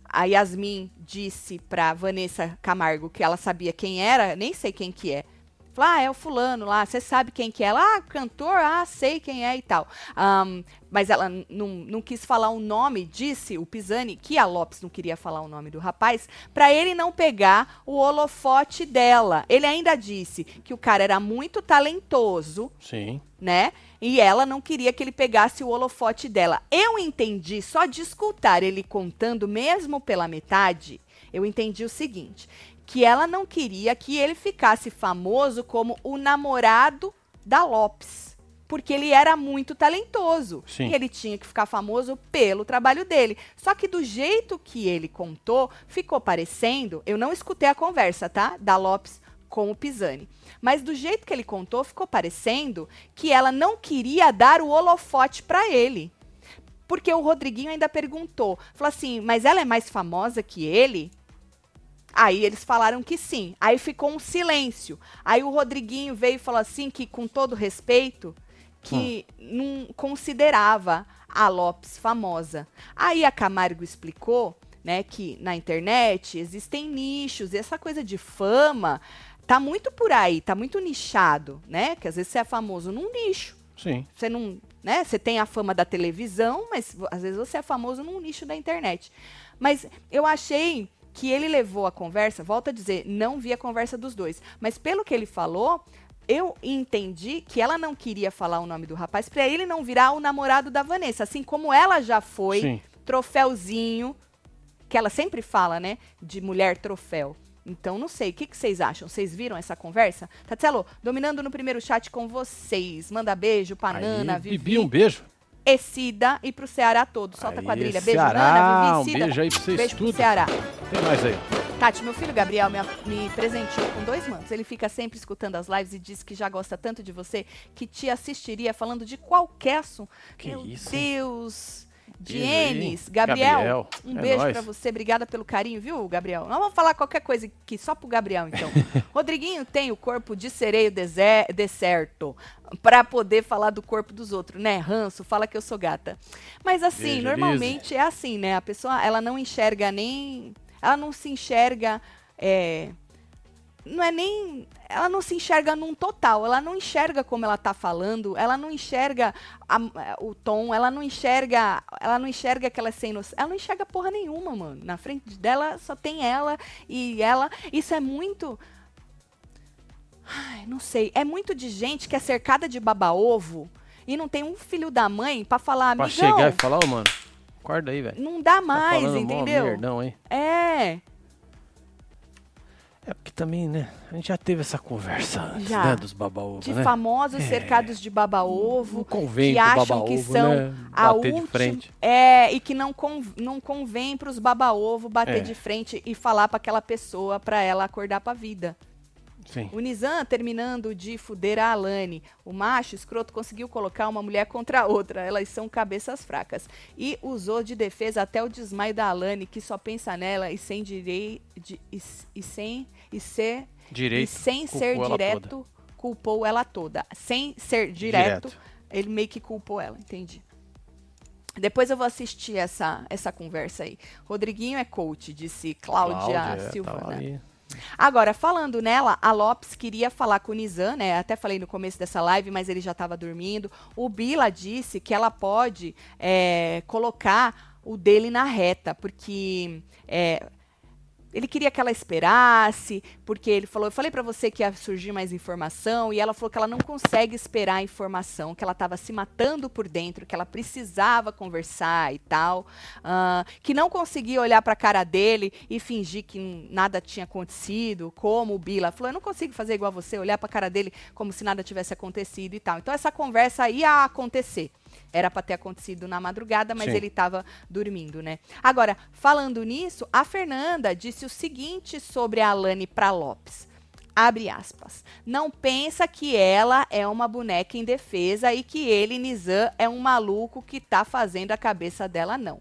a Yasmin disse pra Vanessa Camargo que ela sabia quem era, nem sei quem que é. Falou, ah, é o fulano lá, você sabe quem que é? Ela, ah, cantor, ah, sei quem é e tal. Ahn, mas ela não, não quis falar o nome, disse o Pisani, que a Lopes não queria falar o nome do rapaz, pra ele não pegar o holofote dela. Ele ainda disse que o cara era muito talentoso, Sim. né? E ela não queria que ele pegasse o holofote dela. Eu entendi, só de escutar ele contando, mesmo pela metade, eu entendi o seguinte: que ela não queria que ele ficasse famoso como o namorado da Lopes. Porque ele era muito talentoso. Sim. E ele tinha que ficar famoso pelo trabalho dele. Só que do jeito que ele contou, ficou parecendo. Eu não escutei a conversa, tá? Da Lopes com o Pisani. Mas do jeito que ele contou, ficou parecendo que ela não queria dar o holofote pra ele. Porque o Rodriguinho ainda perguntou, falou assim, mas ela é mais famosa que ele? Aí eles falaram que sim. Aí ficou um silêncio. Aí o Rodriguinho veio e falou assim que, com todo respeito, que não considerava a Lopes famosa. Aí a Camargo explicou, né, que na internet existem nichos, e essa coisa de fama tá muito por aí, tá muito nichado, né? Que às vezes você é famoso num nicho. Sim. Você não, né? Você tem a fama da televisão, mas às vezes você é famoso num nicho da internet. Mas eu achei que ele levou a conversa, volto a dizer, não vi a conversa dos dois, mas pelo que ele falou, eu entendi que ela não queria falar o nome do rapaz para ele não virar o namorado da Vanessa, assim como ela já foi Sim. troféuzinho, que ela sempre fala, né, de mulher troféu. Então, não sei, o que, que vocês acham? Vocês viram essa conversa? Tatselo, dominando no primeiro chat com vocês. Manda beijo pra Nana, Aí, Vivi. Bibi, um beijo. E Cida e pro Ceará todo. Solta a quadrilha. Beijo, Ceará, Nana, um Vivi, Cida. beijo aí pra vocês Beijo pro tudo. Ceará. Tem mais aí. Tati, meu filho Gabriel me, me presenteou com dois mantos. Ele fica sempre escutando as lives e diz que já gosta tanto de você que te assistiria falando de qualquer assunto. Que meu isso? Deus. Dienes, Gabriel, Gabriel. um É beijo pra você. Obrigada pelo carinho, viu, Gabriel? Nós vamos falar qualquer coisa aqui só pro Gabriel, então. <laughs> Rodriguinho tem o corpo de sereio deser- deserto pra poder falar do corpo dos outros, né? Ranço, fala que eu sou gata. Mas assim, Beijo, normalmente é assim, né? A pessoa, ela não enxerga nem... Ela não se enxerga... é, não é nem. Ela não se enxerga num total, ela não enxerga como ela tá falando, ela não enxerga a- o tom, ela não enxerga. Ela não enxerga que ela é sem noção. Ela não enxerga porra nenhuma, mano. Na frente dela só tem ela e ela. Isso é muito. Ai, não sei. É muito de gente que é cercada de baba-ovo e não tem um filho da mãe pra falar, Pra amigão. chegar e falar, ô, mano, acorda aí, velho. Não dá Tá mais, mó entendeu? Merdão, hein? É. É porque também, né? A gente já teve essa conversa antes, Já. né? Dos babaúvos, de né? famosos cercados de baba-ovo. Convém que acham que baba-ovo, são né? a última. É, e que não, con, não convém para os baba-ovo bater É. de frente e falar para aquela pessoa para ela acordar para a vida. Sim. O Nizam terminando de fuder a Alane. O macho escroto conseguiu colocar uma mulher contra a outra. Elas são cabeças fracas. E usou de defesa até o desmaio da Alane, que só pensa nela e sem direi, de- e, e sem e ser Direito. e sem ser direto, toda. culpou ela toda. Sem ser direto, Direto. ele meio que culpou ela, entendi. Depois eu vou assistir essa, essa conversa aí. Rodriguinho é coach, disse Cláudia, Cláudia, é, Silvana. tava ali. Agora, falando nela, a Lopes queria falar com o Nizam, né? Até falei no começo dessa live, mas ele já estava dormindo. O Bila disse que ela pode é, colocar o dele na reta, porque é, ele queria que ela esperasse, porque ele falou, eu falei pra você que ia surgir mais informação, e ela falou que ela não consegue esperar a informação, que ela estava se matando por dentro, que ela precisava conversar e tal, ah, que não conseguia olhar pra cara dele e fingir que nada tinha acontecido, como o Bila falou, eu não consigo fazer igual você, olhar pra cara dele como se nada tivesse acontecido e tal. Então essa conversa ia acontecer. Era para ter acontecido na madrugada, mas Sim. ele estava dormindo, né? Agora, falando nisso, a Fernanda disse o seguinte sobre a Alane pra Lopes. Abre aspas. Não pensa que ela é uma boneca indefesa e que ele, Nizam, é um maluco que tá fazendo a cabeça dela, não.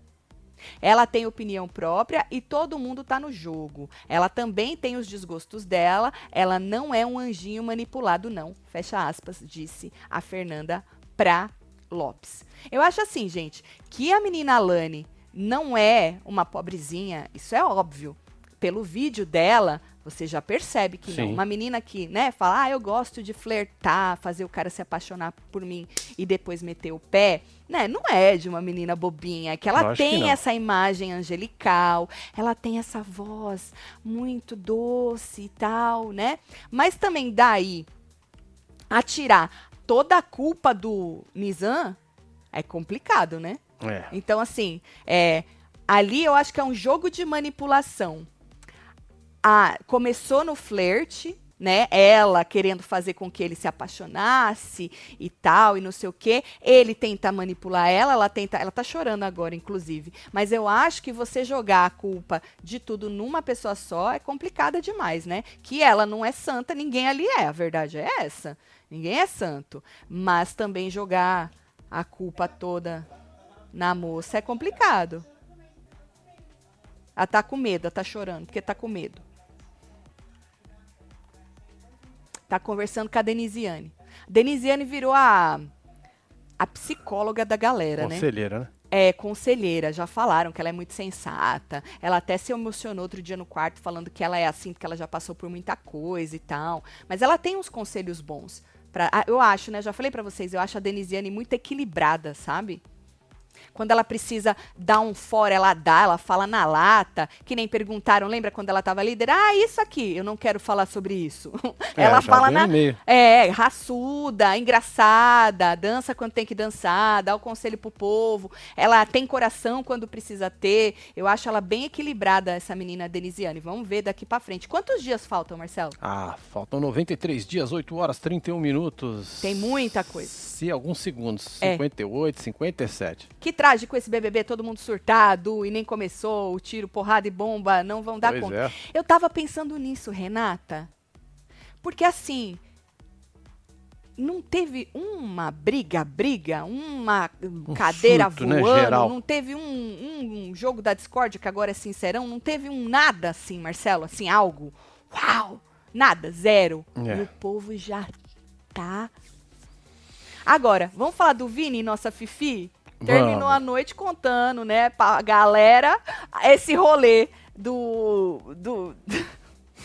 Ela tem opinião própria e todo mundo tá no jogo. Ela também tem os desgostos dela. Ela não é um anjinho manipulado, não. Fecha aspas, disse a Fernanda pra Lopes. Eu acho assim, gente, que a menina Alane não é uma pobrezinha, isso é óbvio. Pelo vídeo dela, você já percebe que não. Uma menina que, né, fala, ah, eu gosto de flertar, fazer o cara se apaixonar por mim e depois meter o pé, né? Não é de uma menina bobinha, é que ela que tem não. essa imagem angelical, ela tem essa voz muito doce e tal, né? Mas também daí a tirar toda a culpa do Nizam é complicado, né? É. Então, assim, é, ali eu acho que é um jogo de manipulação. Ah, começou no flerte, né? Ela querendo fazer com que ele se apaixonasse e tal, e não sei o quê. Ele tenta manipular ela, ela tenta. Ela tá chorando agora, inclusive. Mas eu acho que você jogar a culpa de tudo numa pessoa só é complicada demais, né? Que ela não é santa, ninguém ali é. A verdade é essa. Ninguém é santo. Mas também jogar a culpa toda na moça é complicado. Ela tá com medo, ela tá chorando, porque tá com medo. Tá conversando com a Denisiane. Denisiane virou a, a psicóloga da galera, né? Conselheira, né? É, conselheira, já falaram que ela é muito sensata. Ela até se emocionou outro dia no quarto falando que ela é assim, porque ela já passou por muita coisa e tal. Mas ela tem uns conselhos bons. Pra, ah, eu acho, né? Já falei pra vocês, eu acho a Denisiane muito equilibrada, sabe? Quando ela precisa dar um fora, ela dá, ela fala na lata. Que nem perguntaram, lembra quando ela tava líder? Ah, isso aqui, eu não quero falar sobre isso. É, ela fala na. É, raçuda, engraçada, dança quando tem que dançar, dá o conselho pro povo. Ela tem coração quando precisa ter. Eu acho ela bem equilibrada, essa menina Denisiane. Vamos ver daqui pra frente. Quantos dias faltam, Marcelo? Ah, faltam 93 dias, 8 horas, 31 minutos. Tem muita coisa. Se alguns segundos. É. 58, 57. Que trágico esse BBB, todo mundo surtado e nem começou, o tiro, porrada e bomba, não vão dar Pois conta. é. Eu tava pensando nisso, Renata. Porque assim, não teve uma briga, briga, uma hum, cadeira surto, né, voando, geral. não teve um, um- um jogo da Discord, que agora é sincerão, não teve um nada assim, Marcelo, assim, algo. Uau! Nada, zero. É. E o povo já tá. Agora, vamos falar do Vini, nossa Fifi? Terminou a noite contando, né, pra galera, esse rolê do. do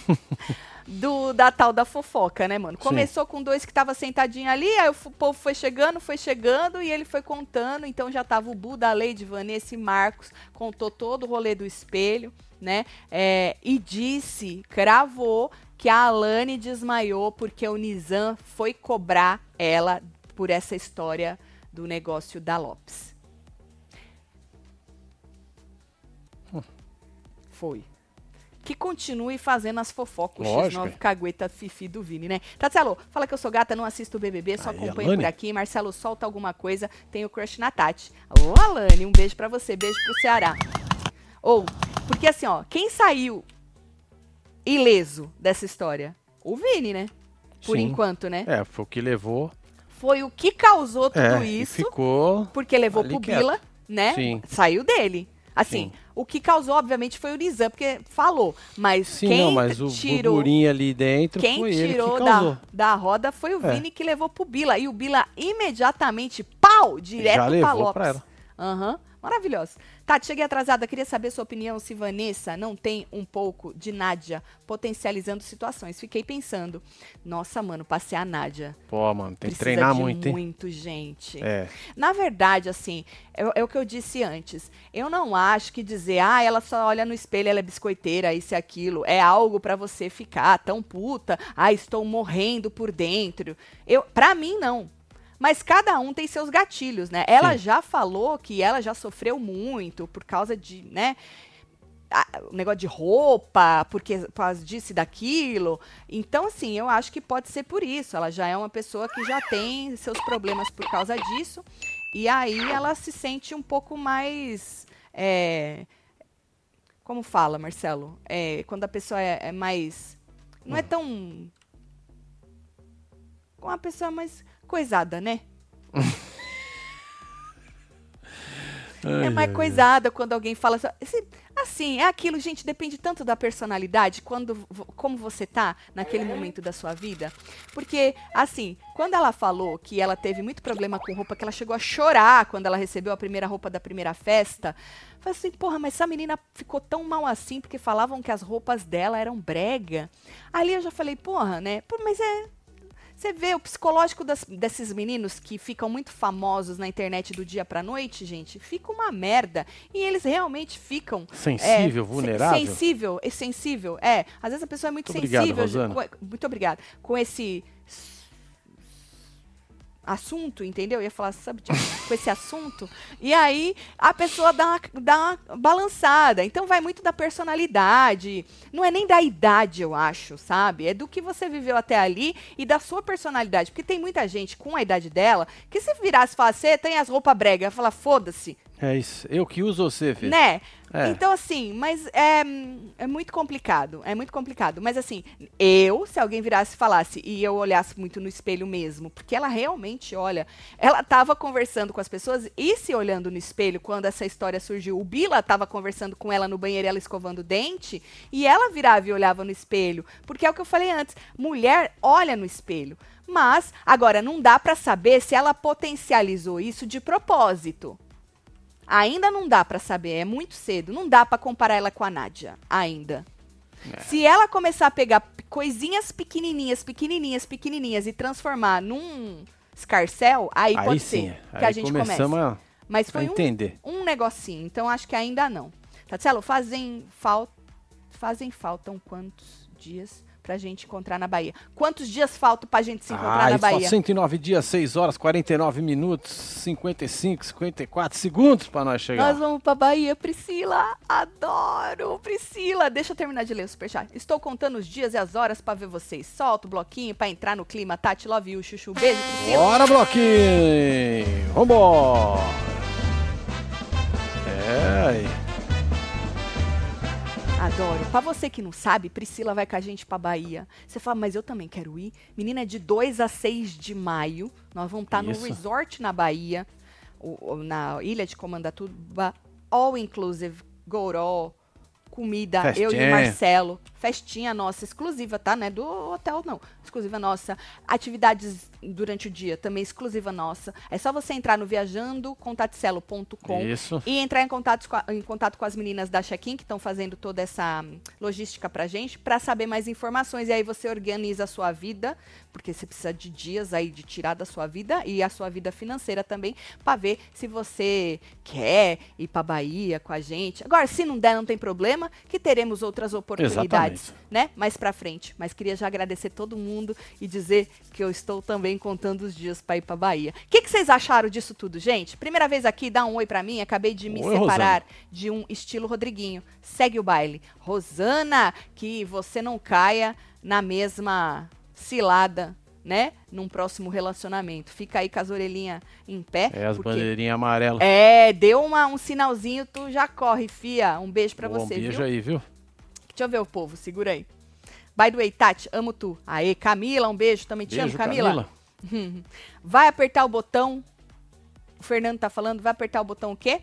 <laughs> do da tal da fofoca, né, mano? Sim. Começou com dois que tava sentadinho ali, aí o povo foi chegando, foi chegando e ele foi contando, então já tava o Buda, a Lady, Vanessa e Marcos, contou todo o rolê do espelho, né? É, e disse, cravou que a Alane desmaiou porque o Nizam foi cobrar ela por essa história do negócio da Lopes. Foi. Que continue fazendo as fofocas, Lógico. X9 cagueta fifi do Vini, né? Tatselo, fala que eu sou gata, não assisto o BBB, só Aí, acompanho Alane. por aqui. Marcelo, solta alguma coisa, tenho crush na Tati. Alô, Alane, um beijo pra você, beijo pro Ceará. Ou, porque assim, ó, quem saiu ileso dessa história? O Vini, né? Por Sim. enquanto, né? É, foi o que levou. Foi o que causou tudo é, isso, ficou. porque levou pro. Bila, né? Sim. Saiu dele. Assim, Sim. o que causou, obviamente, foi o Nizam, porque falou. Mas Sim, quem não, mas o tirou. ali dentro Quem foi ele tirou que causou. da, da roda foi o É. Vini que levou pro Bila. E o Bila imediatamente, pau, direto Já pra levou Lopes. pra ela. Aham. Maravilhoso. Tati, cheguei atrasada. Queria saber sua opinião se Vanessa não tem um pouco de Nádia potencializando situações. Fiquei pensando. Nossa, mano, passei a Nádia. Pô, mano, tem que treinar muito, hein? muito, gente. É. Na verdade, assim, é, é o que eu disse antes. Eu não acho que dizer, ah, ela só olha no espelho, ela é biscoiteira, isso e aquilo, é algo pra você ficar tão puta, ah, estou morrendo por dentro. Eu, para mim não. Mas cada um tem seus gatilhos, né? Ela Sim. já falou que ela já sofreu muito por causa de, né? o negócio de roupa, porque por causa disso e daquilo. Então, assim, eu acho que pode ser por isso. Ela já é uma pessoa que já tem seus problemas por causa disso. E aí ela se sente um pouco mais. é, como fala, Marcelo? É, quando a pessoa é, é mais. Não é tão. Uma pessoa mais coisada, né? <laughs> É mais coisada quando alguém fala. Assim, é aquilo, gente, depende tanto da personalidade, quando, como você tá naquele momento da sua vida. Porque, assim, quando ela falou que ela teve muito problema com roupa, que ela chegou a chorar quando ela recebeu a primeira roupa da primeira festa, falei assim, porra, mas essa menina ficou tão mal assim porque falavam que as roupas dela eram brega. Ali eu já falei, porra, né? Mas é. Você vê o psicológico das- desses meninos que ficam muito famosos na internet do dia pra noite, gente, fica uma merda. E eles realmente ficam. Sensível, é, se- vulnerável. Sensível, é sensível. É, às vezes a pessoa é muito Muito obrigado, sensível. Rosana. com- muito obrigada. Com esse assunto, entendeu? Eu ia falar, sabe, com esse assunto. E aí a pessoa dá uma, dá uma balançada. Então vai muito da personalidade. Não é nem da idade, eu acho, sabe? É do que você viveu até ali e da sua personalidade. Porque tem muita gente com a idade dela que se virasse e falasse, tem as roupas brega, ia falar, foda-se. É isso. Eu que uso você, filho. Né? É. Então, assim, mas é, é muito complicado. É muito complicado. Mas, assim, eu, se alguém virasse e falasse, e eu olhasse muito no espelho mesmo, porque ela realmente olha, ela tava conversando com as pessoas e se olhando no espelho quando essa história surgiu. O Bila tava conversando com ela no banheiro, ela escovando o dente, e ela virava e olhava no espelho. Porque é o que eu falei antes: mulher olha no espelho. Mas, agora, não dá pra saber se ela potencializou isso de propósito. Ainda não dá pra saber, é muito cedo. Não dá pra comparar ela com a Nádia, ainda. É. Se ela começar a pegar coisinhas pequenininhas, pequenininhas, pequenininhas e transformar num escarcel, aí, Aí pode sim. ser que Aí a gente comece. a... Mas foi um, entender. um negocinho, então acho que ainda não. Tatielo, fazem falta fazem faltam quantos dias pra gente encontrar na Bahia? Quantos dias faltam pra gente se encontrar Ai, na só Bahia? 109 dias, 6 horas, 49 minutos, 55, 54 segundos pra nós chegar. Nós vamos pra Bahia, Priscila. Adoro, Priscila. Deixa eu terminar de ler o superchat. Estou contando os dias e as horas pra ver vocês. Solta o bloquinho pra entrar no clima. Tati, love you, chuchu. Beijo, Priscila. Bora, bloquinho! Vambora! É. Adoro. Pra você que não sabe, Priscila vai com a gente pra Bahia. Você fala, mas eu também quero ir. Menina, é de 2 a 6 de maio. Nós vamos estar no Isso. resort na Bahia, o- na ilha de Comandatuba. All inclusive, goró, comida, eu e o Festinha. Marcelo. Festinha nossa, exclusiva, tá? Não é do hotel, não. Exclusiva nossa. Atividades durante o dia, também exclusiva nossa. É só você entrar no viajando.taticelo.com Isso. e entrar em contato, com em contato com as meninas da Check-in, que estão fazendo toda essa hum, logística pra gente, pra saber mais informações. E aí você organiza a sua vida, porque você precisa de dias aí de tirar da sua vida e a sua vida financeira também, pra ver se você quer ir pra Bahia com a gente. Agora, se não der, não tem problema, que teremos outras oportunidades, né? Mais pra frente. Mas queria já agradecer todo mundo e dizer que eu estou também contando os dias pra ir pra Bahia. O que, que vocês acharam disso tudo, gente? Primeira vez aqui, dá um oi pra mim. Acabei de me Oi, separar de um estilo Rodriguinho. Segue o baile. Rosana, que você não caia na mesma cilada, né? Num próximo relacionamento. Fica aí com as orelhinhas em pé. É as porque- bandeirinhas amarelas. É, deu uma- um sinalzinho, tu já corre, fia. Um beijo pra Bom, você, beijo viu? aí, viu? Deixa eu ver o povo, segura aí. By the way, Tati, amo tu. Aê, Camila, um beijo. Também te Beijo, amo, Camila. Camila. <laughs> Vai apertar o botão. O Fernando tá falando, vai apertar o botão o quê?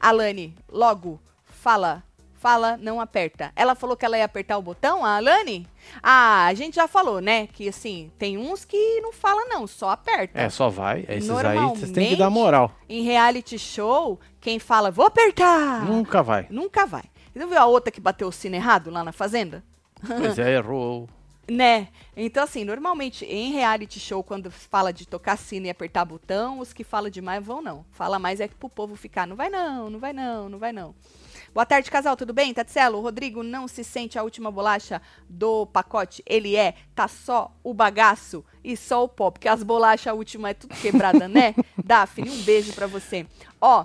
Alane, logo, fala. Fala, não aperta. Ela falou que ela ia apertar o botão, a Alane? Ah, a gente já falou, né? Que assim, tem uns que não fala não, só aperta. É, só vai. Esses aí vocês têm que dar moral. Em reality show, quem fala, vou apertar, Nunca vai. nunca vai. Você não viu a outra que bateu o sino errado lá na fazenda? Pois é, errou. <laughs> Né? Então, assim, normalmente em reality show, quando fala de tocar sino e apertar botão, os que falam demais vão não. Fala mais é que pro povo ficar, não vai não, não vai não, não vai não. Boa tarde, casal, tudo bem? Tatselo, o Rodrigo não se sente a última bolacha do pacote? Ele é, tá só o bagaço e só o pó, porque as bolachas a última é tudo quebrada, né? <laughs> Daphne, um beijo pra você. Ó,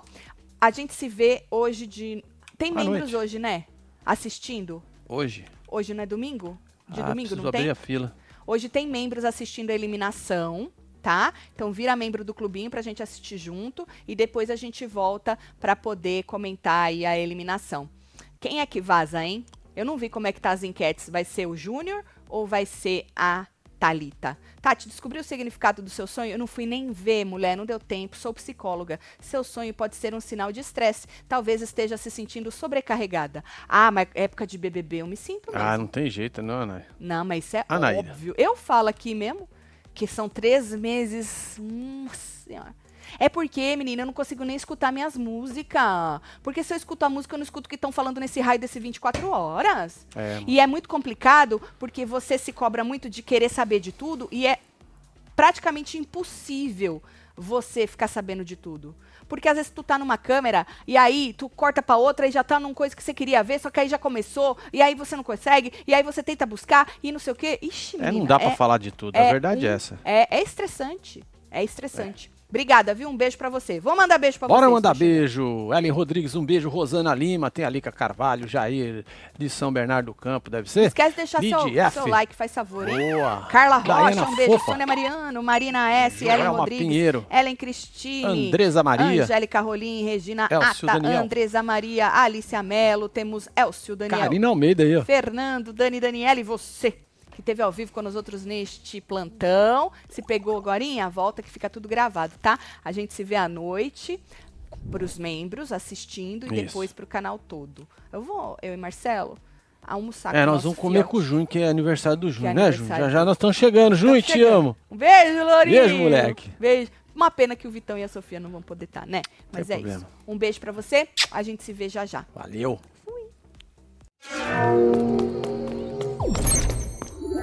a gente se vê hoje de... Tem Boa membros noite. hoje, né? Assistindo? Hoje. Hoje não é domingo? De ah, domingo não tem? abrir a fila. Hoje tem membros assistindo a eliminação, tá? Então vira membro do clubinho pra gente assistir junto e depois a gente volta pra poder comentar aí a eliminação. Quem é que vaza, hein? Eu não vi como é que tá as enquetes. Vai ser o Júnior ou vai ser a Talita? Tati, descobriu o significado do seu sonho? Eu não fui nem ver, mulher, não deu tempo. Sou psicóloga. Seu sonho pode ser um sinal de estresse. Talvez esteja se sentindo sobrecarregada. Ah, mas época de BBB eu me sinto mesmo. Ah, não tem jeito, não, né? Não, mas isso é Anaíra. óbvio. Eu falo aqui mesmo que são três meses. Nossa senhora. É porque, menina, eu não consigo nem escutar minhas músicas. Porque se eu escuto a música, eu não escuto o que estão falando nesse raio desse 24 horas. É, E é muito complicado porque você se cobra muito de querer saber de tudo e é praticamente impossível você ficar sabendo de tudo. Porque às vezes tu tá numa câmera e aí tu corta pra outra e já tá numa coisa que você queria ver, só que aí já começou, e aí você não consegue, e aí você tenta buscar e não sei o quê. Ixi, É, menina, não dá pra é- falar de tudo. é a verdade é essa. É, é estressante. É estressante. Obrigada, viu? Um beijo pra você. Vou mandar beijo pra Bora vocês. mandar beijo. Ellen Rodrigues, um beijo. Rosana Lima, tem a Lica Carvalho, Jair de São Bernardo do Campo, deve ser? Não esquece de deixar seu, seu like, faz favor, hein? Boa. Carla Rocha, Diana um beijo. Fofa. Sônia Mariano, Marina S, Ellen Rodrigues, Pinheiro. Ellen Cristine, Andresa Maria. Angélica Rolim, Regina Elcio Ata, Daniel. Andresa Maria, Alicia Melo, temos Elcio Daniel, Karina Almeida aí, ó. Fernando, Dani Daniela e você, que teve ao vivo com nós outros neste plantão. Se pegou agorinha, volta que fica tudo gravado, tá? A gente se vê à noite para os membros assistindo e Isso. depois para o canal todo. Eu vou, eu e Marcelo, almoçar É, com nós vamos comer com o Junho, que é aniversário do Junho, é né, Junho? Já já nós estamos chegando. Junho, te chegando. amo. Um beijo, Lourinho. Beijo, moleque. Beijo. Uma pena que o Vitão e a Sofia não vão poder estar, né? Mas Tem é problema. isso. Um beijo pra você. A gente se vê já já. Valeu. Fui.